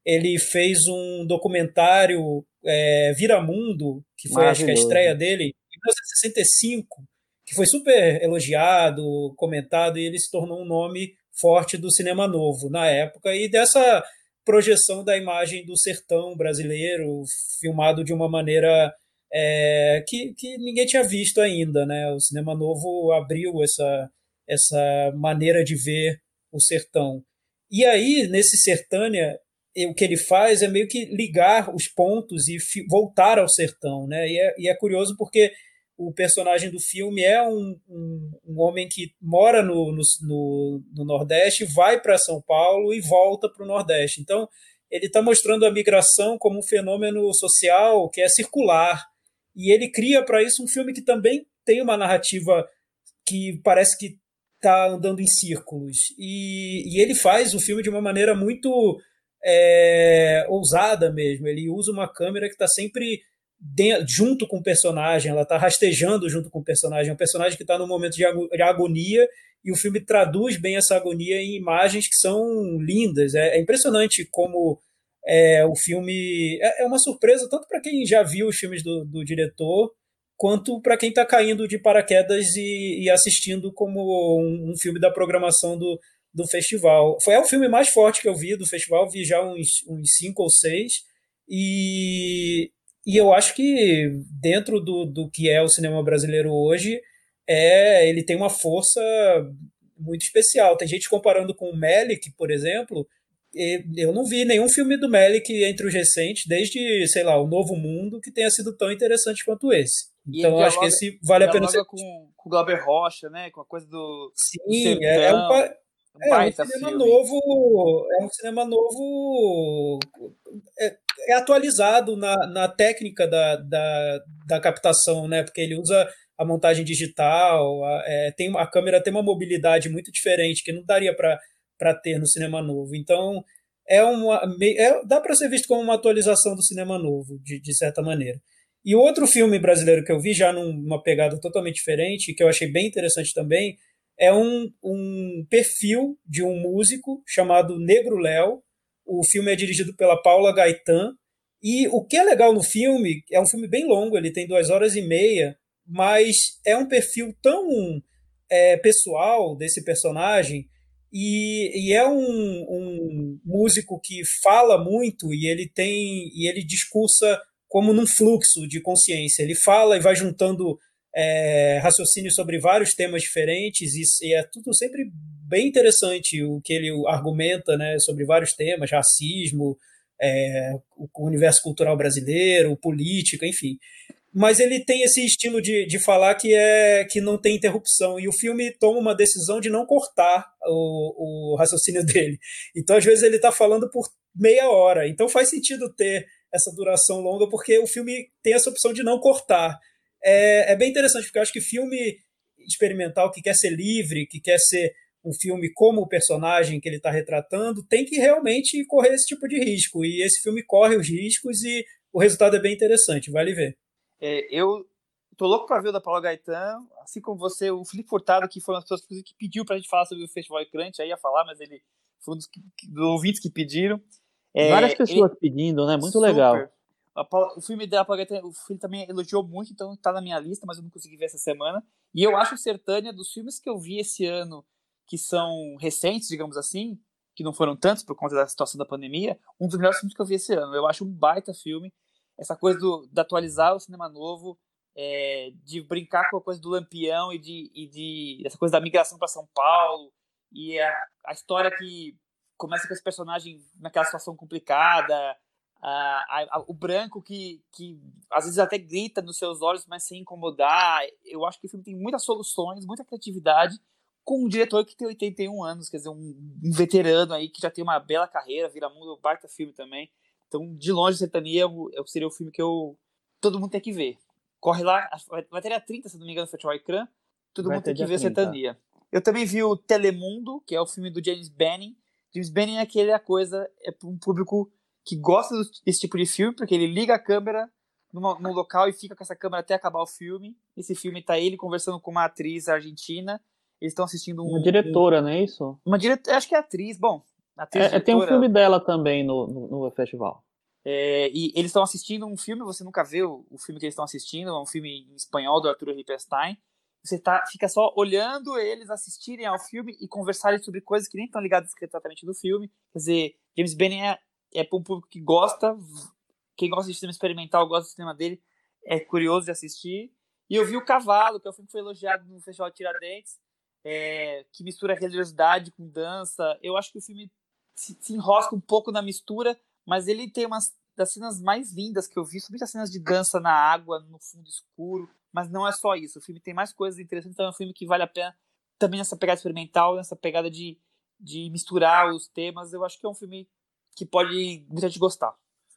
Ele fez um documentário é, Viramundo, que foi acho que a estreia dele, em 1965, que foi super elogiado, comentado, e ele se tornou um nome forte do cinema novo na época e dessa projeção da imagem do sertão brasileiro, filmado de uma maneira é, que, que ninguém tinha visto ainda. Né? O cinema novo abriu essa, essa maneira de ver o sertão. E aí, nesse Sertânia, o que ele faz é meio que ligar os pontos e voltar ao sertão. Né? E, é, e é curioso porque o personagem do filme é um, um, um homem que mora no, no, no, no Nordeste, vai para São Paulo e volta para o Nordeste. Então, ele está mostrando a migração como um fenômeno social que é circular, e ele cria para isso um filme que também tem uma narrativa que parece que está andando em círculos. E, e, ele faz o filme de uma maneira muito é, ousada mesmo. Ele usa uma câmera que está sempre dentro, junto com o personagem, ela está rastejando junto com o personagem. É um personagem que está num momento de agonia e o filme traduz bem essa agonia em imagens que são lindas. É, é impressionante como é, o filme é, é uma surpresa tanto para quem já viu os filmes do, do diretor, quanto para quem está caindo de paraquedas e, e assistindo como um, um, filme da programação do, do festival. Foi é o filme mais forte que eu vi do festival, vi já uns, uns cinco ou seis, e, e eu acho que dentro do, do que é o cinema brasileiro hoje, é ele tem uma força muito especial. Tem gente comparando com o Melick, por exemplo, eu não vi nenhum filme do Melick entre os recentes, desde, sei lá, O Novo Mundo, que tenha sido tão interessante quanto esse. Então, dialoga, acho que esse vale a pena ser. com, com o Glauber Rocha, né? Com a coisa do. Sim, do é, é, um, É, é um cinema filme. novo, é um cinema novo, é, é atualizado na, na técnica da, da, da, captação, né? Porque ele usa a montagem digital, a, é, tem, a câmera tem uma mobilidade muito diferente que não daria para ter no cinema novo. Então, é uma, é, dá para ser visto como uma atualização do cinema novo, de, de certa maneira. E outro filme brasileiro que eu vi, já numa pegada totalmente diferente, que eu achei bem interessante também, é um, um perfil de um músico chamado Negro Léo. O filme é dirigido pela Paula Gaetan. E o que é legal no filme, é um filme bem longo, ele tem duas horas e meia, mas é um perfil tão é, pessoal desse personagem e, e é um, um, músico que fala muito e ele tem e ele discursa como num fluxo de consciência. Ele fala e vai juntando é, raciocínio sobre vários temas diferentes e, e, é tudo sempre bem interessante o que ele argumenta né, sobre vários temas, racismo, é, o universo cultural brasileiro, política, enfim. Mas ele tem esse estilo de, de falar que é que não tem interrupção e o filme toma uma decisão de não cortar o, o raciocínio dele. Então às vezes ele está falando por meia hora. Então faz sentido ter essa duração longa porque o filme tem essa opção de não cortar é, é bem interessante, porque eu acho que filme experimental que quer ser livre, que quer ser um filme como o personagem que ele está retratando, tem que realmente correr esse tipo de risco. E esse filme corre os riscos e o resultado é bem interessante, vale ver. É, eu tô louco para ver o da Paula Gaetan, assim como você, o Felipe Furtado, que foi uma das pessoas que pediu para a gente falar sobre o Festival Crunch, aí ia falar, mas ele foi um dos, que, dos ouvintes que pediram. É, Várias pessoas ele, pedindo, né? Muito super. legal. O filme dela, o filme também elogiou muito, então tá na minha lista, mas eu não consegui ver essa semana. E eu acho Sertânia, dos filmes que eu vi esse ano, que são recentes, digamos assim, que não foram tantos por conta da situação da pandemia, um dos melhores filmes que eu vi esse ano. Eu acho um baita filme. Essa coisa do, de atualizar o cinema novo, é, de brincar com a coisa do Lampião e de, e de essa coisa da migração para São Paulo, e a, a história que começa com esse personagem naquela situação complicada, a, a, o branco que, que às vezes até grita nos seus olhos, mas sem incomodar. Eu acho que o filme tem muitas soluções, muita criatividade, com um diretor que tem 81 anos, quer dizer, um, um veterano aí que já tem uma bela carreira, vira mundo, baita filme também. Então, de longe, Setania seria o filme que eu todo mundo tem que ver. Corre lá, vai ter a 30, se não me engano, no Festival Ecrã. Todo vai mundo tem que ver 30. Setania. Eu também vi o Telemundo, que é o filme do James Benning. James Benning é aquele a coisa, é para um público que gosta desse tipo de filme, porque ele liga a câmera numa, num local e fica com essa câmera até acabar o filme. Esse filme tá ele conversando com uma atriz argentina. Eles estão assistindo um. Uma diretora, um, não é isso? Uma diretora. Acho que é atriz. Bom, atriz. É, tem um filme dela também no, no, no festival. É, e eles estão assistindo um filme, você nunca vê o, o filme que eles estão assistindo, é um filme em espanhol do Arturo Rippenstein. Você tá, fica só olhando eles assistirem ao filme e conversarem sobre coisas que nem estão ligadas exatamente no filme. Quer dizer, James Benning é é para um público que gosta, quem gosta de cinema experimental, gosta do cinema dele, é curioso de assistir. E eu vi o Cavalo, que é um filme que foi elogiado no Festival de Tiradentes, é, que mistura religiosidade com dança. Eu acho que o filme se, se, enrosca um pouco na mistura, mas ele tem umas das cenas mais lindas que eu vi, somente as cenas de dança na água, no fundo escuro, mas não é só isso. O filme tem mais coisas interessantes, então é um filme que vale a pena também nessa pegada experimental, nessa pegada de, de misturar os temas. Eu acho que é um filme que pode muita gente gostar.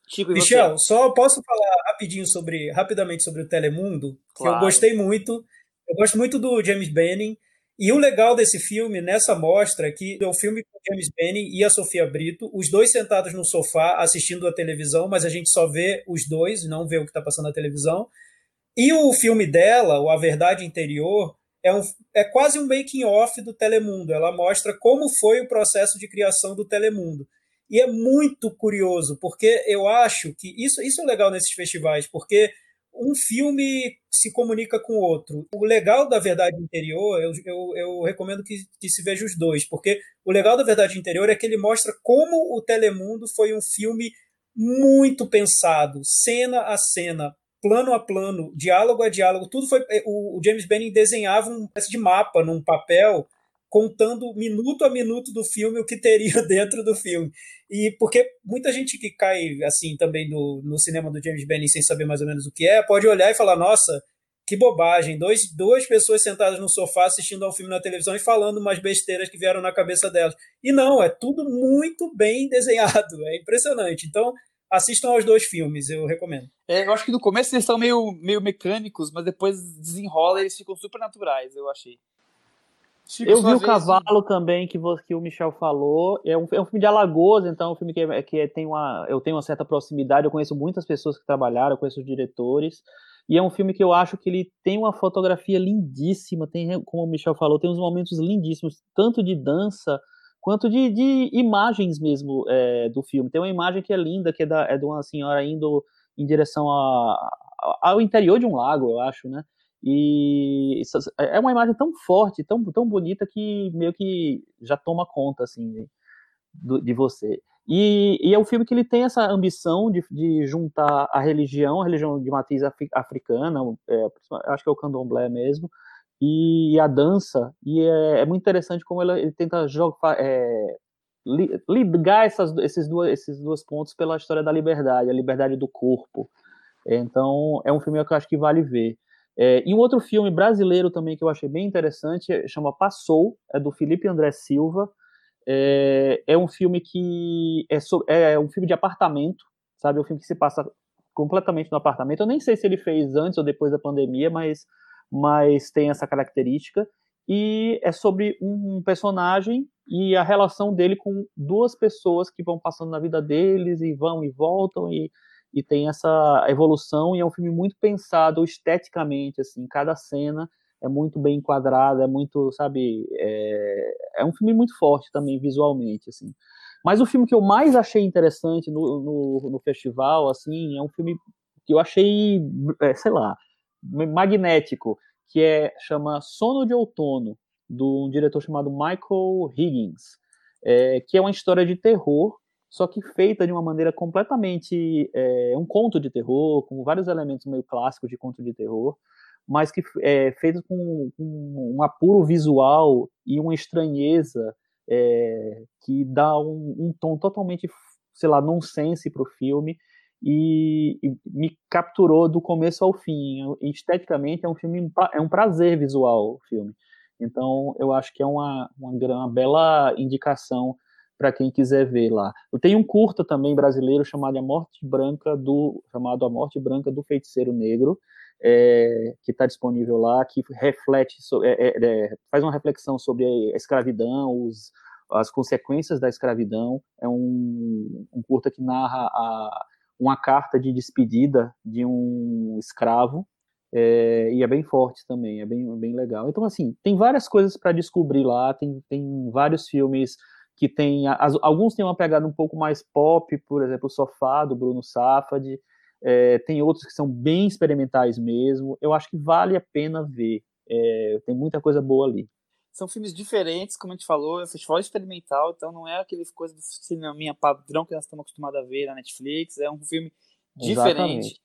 Chico, Michel, só posso falar rapidinho sobre, rapidamente sobre o Telemundo, claro. que eu gostei muito. Eu gosto muito do James Benning. E o legal desse filme, nessa mostra, é que é um filme com James Benning e a Sofia Brito, os dois sentados no sofá assistindo a televisão, mas a gente só vê os dois, não vê o que está passando na televisão. E o filme dela, o A Verdade Interior, é, um, é quase um making-off do Telemundo. Ela mostra como foi o processo de criação do Telemundo. E é muito curioso, porque eu acho que isso, isso é legal nesses festivais, porque um filme se comunica com o outro. O legal da Verdade Interior, eu, eu, eu recomendo que, que, se veja os dois, porque o legal da Verdade Interior é que ele mostra como o Telemundo foi um filme muito pensado, cena a cena, plano a plano, diálogo a diálogo, tudo foi. O, o James Benning desenhava um de mapa num papel contando minuto a minuto do filme o que teria dentro do filme. E porque muita gente que cai assim também no, no cinema do James Benning sem saber mais ou menos o que é, pode olhar e falar, nossa, que bobagem, dois, duas pessoas sentadas no sofá assistindo ao filme na televisão e falando umas besteiras que vieram na cabeça delas. E não, é tudo muito bem desenhado, é impressionante. Então, assistam aos dois filmes, eu recomendo. É, eu acho que no começo eles são meio, meio mecânicos, mas depois desenrola e eles ficam super naturais, eu achei. Chico, eu vi o Cavalo também, que, que o Michel falou. É um, é um filme de Alagoas, então é um filme que, é, que é, tem uma, eu tenho uma certa proximidade. Eu conheço muitas pessoas que trabalharam, eu conheço os diretores. E é um filme que eu acho que ele tem uma fotografia lindíssima. Tem, como o Michel falou, tem uns momentos lindíssimos, tanto de dança quanto de, de imagens mesmo é, do filme. Tem uma imagem que é linda, que é, da, é de uma senhora indo em direção a, a, ao interior de um lago, eu acho, né? E é uma imagem tão forte, tão, tão bonita que meio que já toma conta assim de, de você. E, e, é um filme que ele tem essa ambição de, de juntar a religião, a religião de matriz africana, é, acho que é o candomblé mesmo, e a dança. E é, é muito interessante como ele, ele tenta jogar, é, ligar essas, esses, duas, esses dois pontos pela história da liberdade, a liberdade do corpo. Então, é um filme que eu acho que vale ver. É, e um outro filme brasileiro também que eu achei bem interessante chama Passou, é do Felipe André Silva. É, é um filme que é, so, é um filme de apartamento, sabe? É um filme que se passa completamente no apartamento. Eu nem sei se ele fez antes ou depois da pandemia, mas, mas tem essa característica. E é sobre um personagem e a relação dele com duas pessoas que vão passando na vida deles e vão e voltam e e tem essa evolução e é um filme muito pensado esteticamente, assim, cada cena é muito bem enquadrada, é muito, sabe, é, é um filme muito forte também visualmente, assim. Mas o filme que eu mais achei interessante no, no, no festival, assim, é um filme que eu achei, é, sei lá, magnético, que é chama Sono de Outono, de um diretor chamado Michael Higgins, é, que é uma história de terror só que feita de uma maneira completamente é, um conto de terror, com vários elementos meio clássicos de conto de terror, mas que é feito com, com um apuro visual e uma estranheza é, que dá um, um, tom totalmente, sei lá, nonsense para o filme e, e, me capturou do começo ao fim. Esteticamente é um filme, é um prazer visual o filme. Então eu acho que é uma, uma, uma bela indicação para quem quiser ver lá. Eu tenho um curta também brasileiro chamado A Morte Branca do chamado A Morte Branca do Feiticeiro Negro, é, que está disponível lá, que reflete é, é, é, faz uma reflexão sobre a escravidão, os, as consequências da escravidão. É um, um curta que narra a, uma carta de despedida de um escravo é, e é bem forte também, é bem, bem legal. Então, assim, tem várias coisas para descobrir lá, tem, tem vários filmes que tem as, alguns têm uma pegada um pouco mais pop, por exemplo, o Sofá do Bruno Safad, é, tem outros que são bem experimentais mesmo. Eu acho que vale a pena ver. É, tem muita coisa boa ali. São filmes diferentes, como a gente falou, é festival experimental, então não é aquele coisa do cinema padrão que nós estamos acostumados a ver na Netflix, é um filme diferente.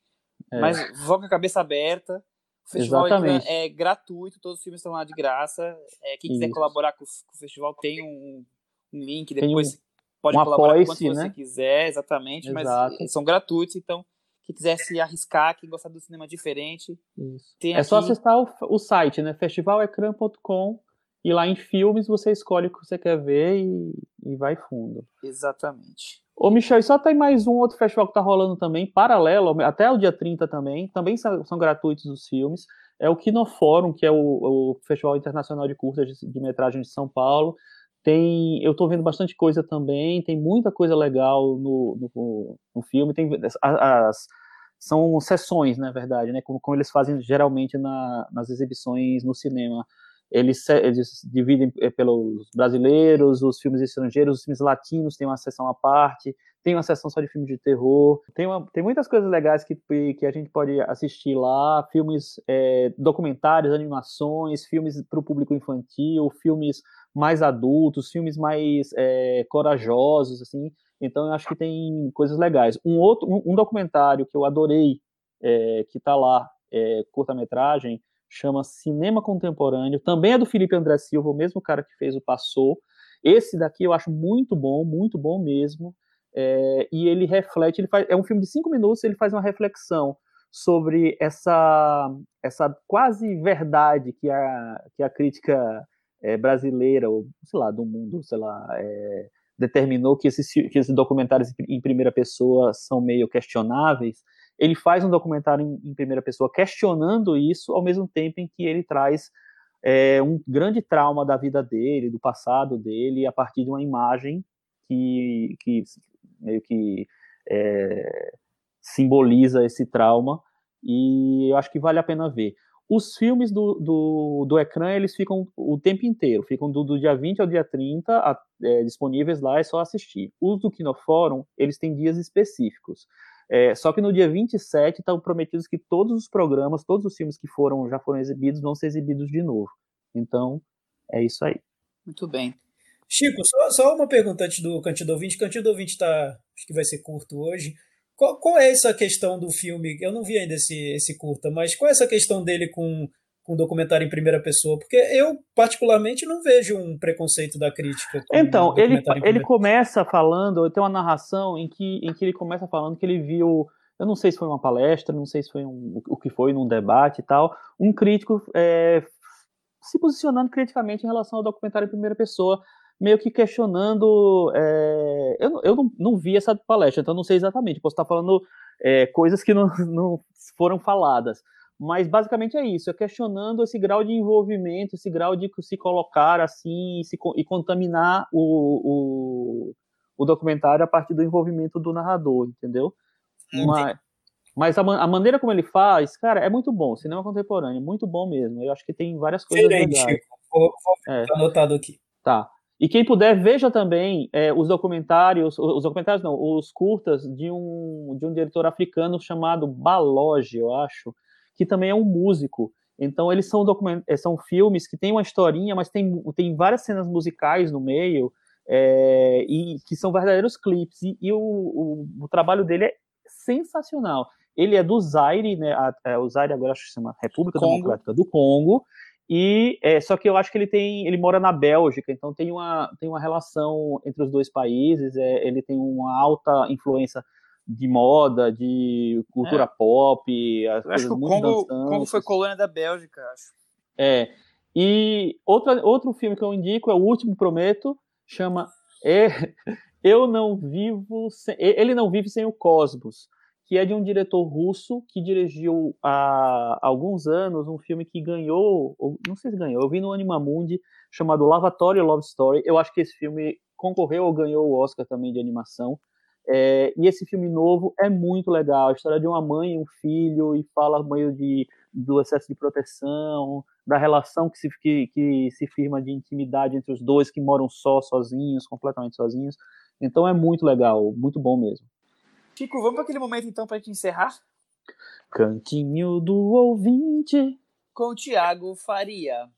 É. Mas vão com a cabeça aberta. O festival é gratuito, todos os filmes estão lá de graça. É, quem quiser Isso. colaborar com o, com o festival tem um um link, depois um, pode um colaborar quanto né? você quiser, exatamente, Exato. mas são gratuitos, então quem quiser se arriscar, quem gostar do cinema diferente, é aqui... só acessar o, o site, né, festivalecran.com e lá em filmes você escolhe o que você quer ver e, e vai fundo. Exatamente. Ô, Michel, e só tem mais um outro festival que tá rolando também, paralelo, até o dia 30 também, também são, são gratuitos os filmes, é o Kinoforum, que é o, o Festival Internacional de Curtas de, de Metragem de São Paulo, tem, eu estou vendo bastante coisa também, tem muita coisa legal no, no, no filme, tem as, são sessões, na verdade, né, como, como eles fazem geralmente na, nas exibições no cinema. Eles, eles dividem eh, pelos brasileiros, os filmes estrangeiros, os filmes latinos tem uma sessão à parte, tem uma sessão só de filmes de terror, tem, uma, tem muitas coisas legais que, que a gente pode assistir lá, filmes, é, documentários, animações, filmes para o público infantil, filmes mais adultos, filmes mais é, corajosos, assim. Então eu acho que tem coisas legais. Um outro, um, um documentário que eu adorei, é, que está lá, é, curta-metragem, chama Cinema Contemporâneo. Também é do Felipe André Silva, o mesmo cara que fez o Passou. Esse daqui eu acho muito bom, muito bom mesmo. É, e ele reflete, ele faz, é um filme de cinco minutos, ele faz uma reflexão sobre essa, essa quase verdade que a, que a crítica é, brasileira, ou sei lá, do mundo, sei lá, é, determinou que esses, que esses documentários em primeira pessoa são meio questionáveis, ele faz um documentário em, em primeira pessoa questionando isso, ao mesmo tempo em que ele traz é, um grande trauma da vida dele, do passado dele, a partir de uma imagem que, que meio que simboliza esse trauma, e eu acho que vale a pena ver. Os filmes do, do, do ecrã, eles ficam o tempo inteiro, ficam do, do dia 20 ao dia 30 a, é, disponíveis lá, é só assistir. Os do Kinofórum, eles têm dias específicos. É, só que no dia 27 estão prometidos que todos os programas, todos os filmes que foram já foram exibidos, vão ser exibidos de novo. Então, é isso aí. Muito bem. Chico, só, só uma pergunta antes do Cantinho do Ouvinte. Cantinho do Ouvinte tá, acho que vai ser curto hoje. Qual, qual, é essa questão do filme? Eu não vi ainda esse, esse curta, mas qual é essa questão dele com com documentário em primeira pessoa? Porque eu, particularmente, não vejo um preconceito da crítica. Então, ele, ele começa falando, tem uma narração em que, em que ele começa falando que ele viu, eu não sei se foi uma palestra, não sei se foi um, o que foi num debate e tal, um crítico é, se posicionando criticamente em relação ao documentário em primeira pessoa, meio que questionando. É, eu eu não, não, vi essa palestra, então não sei exatamente. Posso estar falando é, coisas que não, não foram faladas. Mas basicamente é isso, é questionando esse grau de envolvimento, esse grau de se colocar assim e, se, e contaminar o, o, o, documentário a partir do envolvimento do narrador, entendeu? Mas, mas a, a, maneira como ele faz, cara, é muito bom. Cinema contemporâneo, muito bom mesmo. Eu acho que tem várias coisas Excelente, legais. Vou, vou é. anotado aqui. Tá. E quem puder, veja também é, os documentários, os documentários não, os curtas de um, de um diretor africano chamado Baloge, eu acho, que também é um músico. Então eles são, document... Eh, são filmes que têm uma historinha, mas tem, tem várias cenas musicais no meio, é, e que são verdadeiros clipes. E, e o, o, o, trabalho dele é sensacional. Ele é do Zaire, né? A, a, o Zaire agora acho que se chama República Congo. Democrática do Congo, e é, só que eu acho que ele tem, ele mora na Bélgica, então tem uma, tem uma relação entre os dois países. É, ele tem uma alta influência de moda, de cultura é. pop. Acho que o Congo, Congo, foi colônia da Bélgica, acho. É. E outra, outro filme que eu indico é o último Prometo, chama é, Eu Não Vivo Sem, Ele Não Vive Sem o Cosmos que é de um diretor russo que dirigiu há alguns anos um filme que ganhou, não sei se ganhou, eu vi no Animamundi, chamado Lavatório Love Story. Eu acho que esse filme concorreu ou ganhou o Oscar também de animação. É, e esse filme novo é muito legal, a história de uma mãe e um filho, e fala meio de, do excesso de proteção, da relação que se, que, que se firma de intimidade entre os dois que moram só, sozinhos, completamente sozinhos. Então é muito legal, muito bom mesmo. Chico, vamos para aquele momento então para a gente encerrar? Cantinho do ouvinte. Com o Tiago Faria.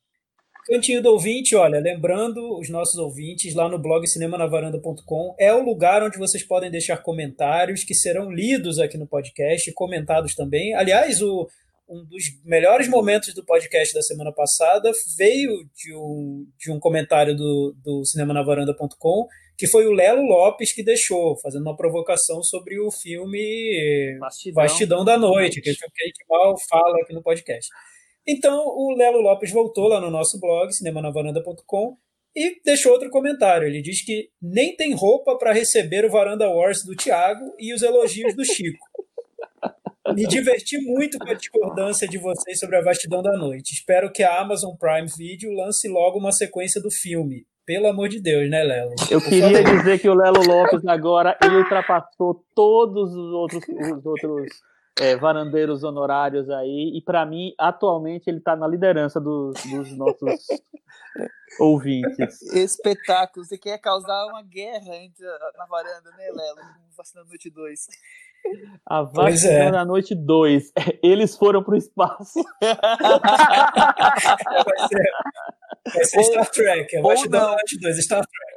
Cantinho do ouvinte, olha, lembrando os nossos ouvintes lá no blog cinemanavaranda.com é o lugar onde vocês podem deixar comentários que serão lidos aqui no podcast, comentados também. Aliás, o, um dos melhores momentos do podcast da semana passada veio de um, de um comentário do, do cinemanavaranda.com que foi o Lelo Lopes que deixou, fazendo uma provocação sobre o filme Bastidão, Bastidão da Noite, que é o filme que a gente mal fala aqui no podcast. Então, o Lelo Lopes voltou lá no nosso blog, cinemanavaranda.com, e deixou outro comentário. Ele diz que nem tem roupa para receber o Varanda Wars do Thiago e os elogios do Chico. Me diverti muito com a discordância de vocês sobre a vastidão da noite. Espero que a Amazon Prime Video lance logo uma sequência do filme. Pelo amor de Deus, né, Lelo? Eu queria dizer que o Lelo Lopes agora ele ultrapassou todos os outros, os outros é, varandeiros honorários aí, e para mim, atualmente, ele está na liderança dos, dos nossos ouvintes. Espetáculo. Você quer causar uma guerra entre, na varanda, né, Lelo? Vacina Noite 2. A Vacina é. na Noite 2. Eles foram pro espaço. vai ser Star Trek. A Vastidão da Noite 2, Star Trek.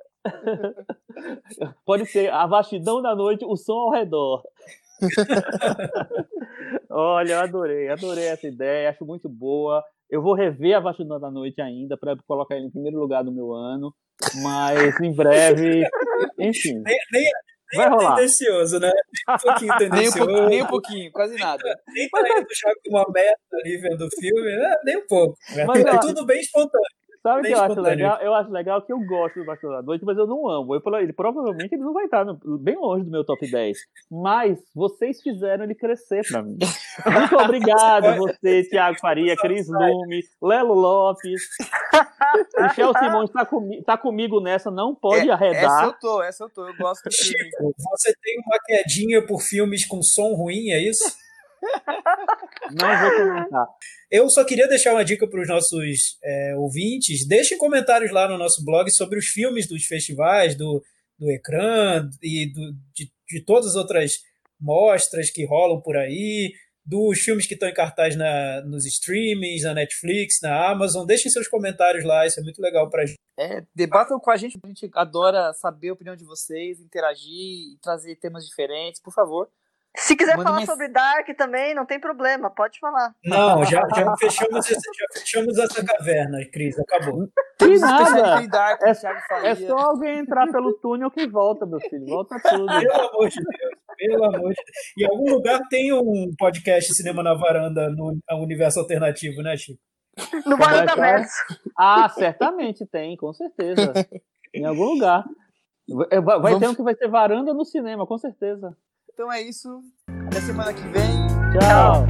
Pode ser a vastidão da noite, o som ao redor. Olha, eu adorei, adorei essa ideia, acho muito boa. Eu vou rever a Vastidão da Noite ainda para colocar ele em primeiro lugar do meu ano, mas em breve, enfim. Nem, nem, Vai rolar. tendencioso, né? Nem um pouquinho Nem um, tendencioso. nem um pouquinho, quase nada. Nem tá indo já com uma meta ali vendo o filme, né? nem um pouco. Mas, é tudo bem espontâneo. Sabe o que eu acho legal? Eu acho legal que eu gosto do Bastidor da Noite, mas eu não amo. Eu, falo, ele, provavelmente ele não vai estar no- bem longe do meu top 10. Mas vocês fizeram ele crescer pra mim. Muito obrigado, você, Thiago Faria, Cris Lume, Lelo Lopes. Michel Simões tá, comi tá comigo nessa, não pode É, Essa arredar. eu tô, essa eu tô. Eu gosto. Chico, você tem uma quedinha por filmes com som ruim, é isso? Não vou comentar. Eu só queria deixar uma dica para os nossos é, ouvintes. Deixem comentários lá no nosso blog sobre os filmes dos festivais, do, do Ecrã e do- de, de todas as outras mostras que rolam por aí, dos filmes que estão em cartaz na, nos streamings, na Netflix, na Amazon. Deixem seus comentários lá, isso é muito legal para gente. É, debatam com a gente, a gente adora saber a opinião de vocês, interagir e trazer temas diferentes, por favor. Se quiser Manda falar sobre Dark também, não tem problema, pode falar. Não, já, já, fechamos, esse- já fechamos essa caverna, Cris, acabou. Que nada! Dark, É-. É só alguém entrar pelo túnel que volta, meu filho. Volta tudo. Pelo amor de Deus, pelo amor de Deus. Em algum lugar tem um podcast Cinema na Varanda no universo alternativo, né, Chico? No é Varanda é? Verso. Ah, certamente tem, com certeza. em algum lugar. Vai, vai Vamos- ter um que vai ter varanda no cinema, com certeza. Então é isso. Até semana que vem. Tchau.